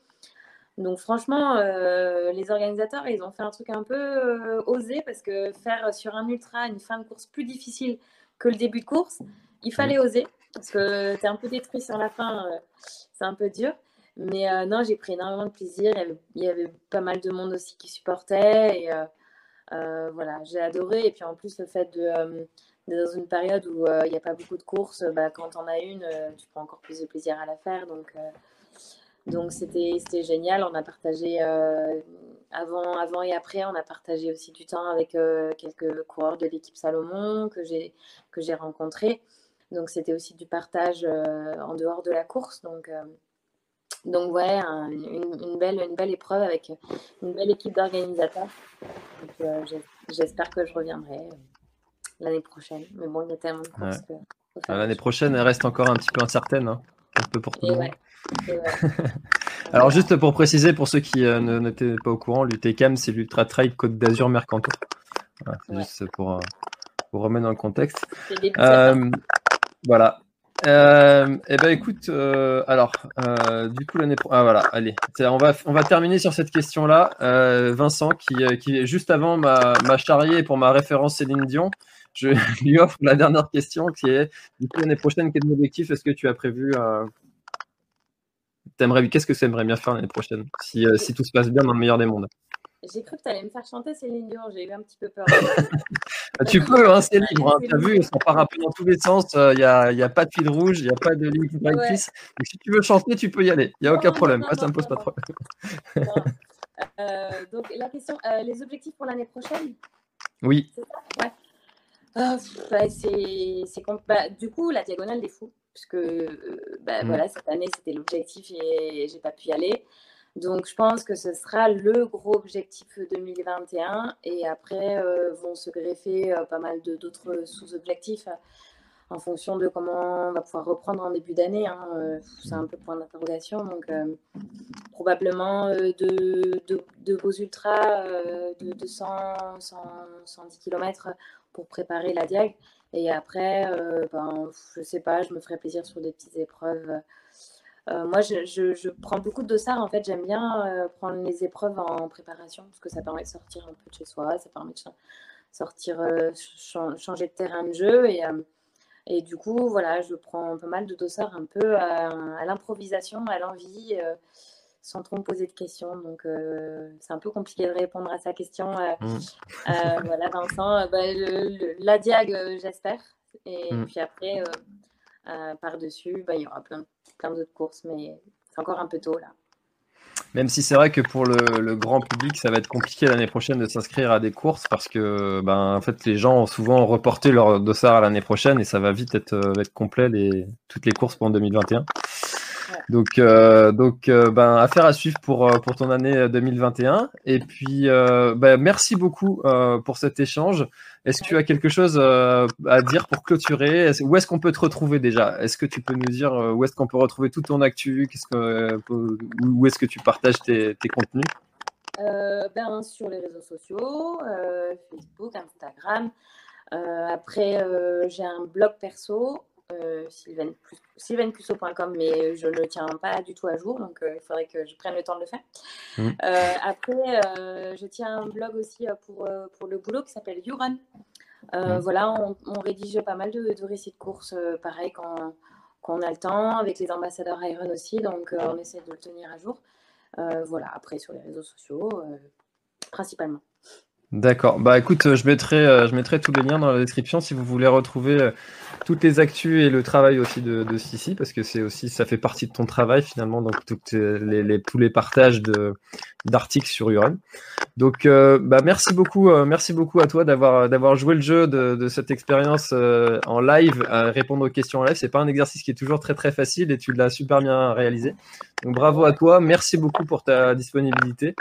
Donc franchement, euh, les organisateurs, ils ont fait un truc un peu euh, osé parce que faire sur un ultra une fin de course plus difficile que le début de course, il fallait oser parce que tu es un peu détruit sur la fin, euh, c'est un peu dur. Mais non, j'ai pris énormément de plaisir. Il y, avait, pas mal de monde aussi qui supportait. Et voilà, j'ai adoré. Et puis en plus, le fait de, dans une période où il n'y a pas beaucoup de courses, bah, quand on a une, tu prends encore plus de plaisir à la faire. Donc donc c'était génial. On a partagé euh, avant, avant et après, on a partagé aussi du temps avec euh, quelques coureurs de l'équipe Salomon que j'ai rencontrés. Donc c'était aussi du partage euh, en dehors de la course. Donc, donc ouais, une, belle, une belle épreuve avec une belle équipe d'organisateurs. J'espère que je reviendrai l'année prochaine. Mais bon, il y a tellement de courses que... L'année prochaine, elle reste encore un petit peu incertaine. Hein. Un peu pour tout le monde. *laughs* Alors juste pour préciser, pour ceux qui euh, n'étaient pas au courant, l'UTCAM, c'est l'Ultra Trail Côte d'Azur Mercantour. juste pour, euh, pour, remettre dans le contexte. Euh, voilà. Euh, eh ben écoute, alors du coup l'année ah voilà, allez, on va terminer sur cette question-là. Vincent qui, qui juste avant m'a charrié pour ma référence Céline Dion. Je *laughs* lui offre la dernière question qui est du coup l'année prochaine quel objectif est-ce que tu as prévu Qu'est-ce que tu aimerais bien faire l'année prochaine euh, si, tout se passe bien dans le meilleur des mondes? J'ai cru que tu allais me faire chanter Céline Dion, j'ai eu un petit peu peur. *laughs* Bah, tu peux, hein, c'est libre. Hein. Tu as vu, part un peu dans tous les sens. Il euh, n'y a, a, pas de fil rouge, il n'y a pas de ligne ouais. si tu veux chanter, tu peux y aller. Il n'y a aucun problème. ça ne me pose pas de problème. *laughs* Euh, donc, la question, les objectifs pour l'année prochaine? Oui. C'est ça? Ouais. Ah, bah, c'est, bah, du coup, la diagonale des fous puisque euh, bah, mmh. voilà, cette année, c'était l'objectif et j'ai pas pu y aller. Donc, je pense que ce sera le gros objectif 2021. Et après, euh, vont se greffer euh, pas mal d'autres sous-objectifs en fonction de comment on va pouvoir reprendre en début d'année. Hein. c'est un peu point d'interrogation. Donc, probablement de, de, beaux ultras de, 100, 110 km pour préparer la Diag. Et après, euh, ben, je sais pas, je me ferai plaisir sur des petites épreuves. Euh, moi, je, je, prends beaucoup de dossards. En fait, j'aime bien euh, prendre les épreuves en préparation parce que ça permet de sortir un peu de chez soi, ça permet de sortir, changer de terrain de jeu. Et, et du coup, voilà, je prends pas mal de dossards un peu à, l'improvisation, à l'envie sans trop me poser de questions. Donc, euh, c'est un peu compliqué de répondre à sa question. Euh, mm. euh, voilà, Vincent, bah, la diag, j'espère. Et mm. puis après, par-dessus, bah, il y aura plein, plein d'autres courses, mais c'est encore un peu tôt là. Même si c'est vrai que pour le, grand public, ça va être compliqué l'année prochaine de s'inscrire à des courses parce que ben, en fait, les gens ont souvent reporté leur dossard à l'année prochaine et ça va vite être, être complet les, toutes les courses pour 2021. Donc, euh, donc euh, ben, affaire à suivre pour, euh, pour ton année 2021. Et puis, ben, merci beaucoup pour cet échange. Est-ce que tu as quelque chose à dire pour clôturer? Où est-ce qu'on peut te retrouver déjà? Est-ce que tu peux nous dire où est-ce qu'on peut retrouver tout ton actu? Qu'est-ce que, Où est-ce que tu partages tes, tes contenus? Ben, Sur les réseaux sociaux, Facebook, Instagram. après, j'ai un blog perso, sylvaincusso.com, mais je ne le tiens pas du tout à jour, donc il faudrait que je prenne le temps de le faire. Mmh. après, je tiens un blog aussi pour, pour le boulot qui s'appelle YouRun. Mmh. Voilà, on, rédige pas mal de, récits de courses, pareil, quand, quand, on a le temps, avec les ambassadeurs Iron aussi, donc on essaie de le tenir à jour. voilà, après sur les réseaux sociaux, principalement. D'accord. Bah écoute, euh, je mettrai, euh, je mettrai tous les liens dans la description si vous voulez retrouver euh, toutes les actus et le travail aussi de, de parce que c'est aussi, ça fait partie de ton travail finalement, donc toutes les, tous les partages de d'articles sur Uran. Donc, bah merci beaucoup, merci beaucoup à toi d'avoir d'avoir joué le jeu de, de cette expérience en live, à répondre aux questions en live. C'est pas un exercice qui est toujours très très facile et tu l'as super bien réalisé. Donc bravo à toi, merci beaucoup pour ta disponibilité.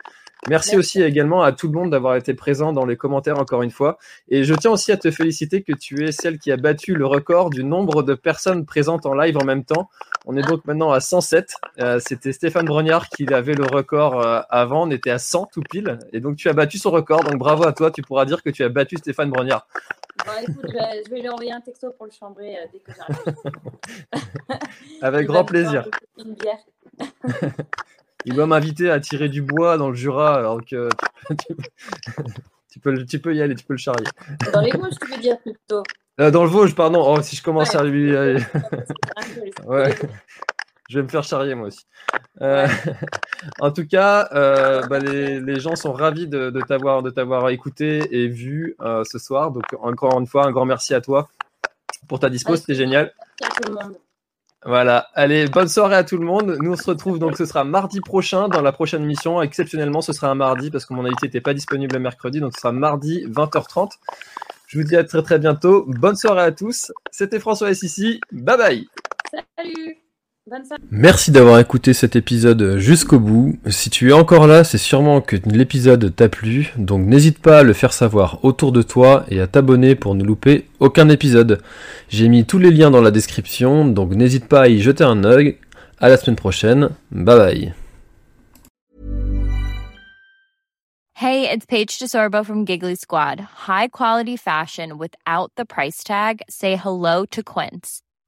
Merci, aussi également à tout le monde d'avoir été présent dans les commentaires encore une fois. Et je tiens aussi à te féliciter que tu es celle qui a battu le record du nombre de personnes présentes en live en même temps. On est donc maintenant à 107. Euh, c'était Stéphane Brognard qui avait le record euh, avant. On était à 100 tout pile. Et donc tu as battu son record. Donc bravo à toi. Tu pourras dire que tu as battu Stéphane Brognard. écoute, je, vais, lui envoyer un texto pour le chambrer euh, dès que j'arrive. *laughs* Avec *laughs* grand plaisir. Une bière. *laughs* il doit m'inviter à tirer du bois dans le Jura, alors que *laughs* tu, peux, tu peux y aller, tu peux le charrier. Dans les Vosges, tu veux dire plutôt euh, Dans le Vosges, pardon. Oh, si je commence à lui. *laughs* ouais. Je vais me faire charrier moi aussi. Euh, *laughs* en tout cas, euh, bah, les, gens sont ravis de, de t'avoir écouté et vu ce soir. Donc encore une fois, un grand merci à toi pour ta dispo, c'était génial. Merci à tout le monde. Voilà, allez, bonne soirée à tout le monde. Nous on se retrouve donc ce sera mardi prochain dans la prochaine émission. Exceptionnellement, ce sera un mardi parce que mon invité n'était pas disponible le mercredi, donc ce sera mardi 20h30. Je vous dis à très très bientôt. Bonne soirée à tous. C'était François S ici. Bye bye. Salut. Merci d'avoir écouté cet épisode jusqu'au bout. Si tu es encore là, c'est sûrement que l'épisode t'a plu, donc n'hésite pas à le faire savoir autour de toi et à t'abonner pour ne louper aucun épisode. J'ai mis tous les liens dans la description, donc n'hésite pas à y jeter un œil. À la semaine prochaine. Bye bye. Hey, it's Paige DeSorbo from Giggly Squad. High quality fashion without the price tag. Say hello to Quince.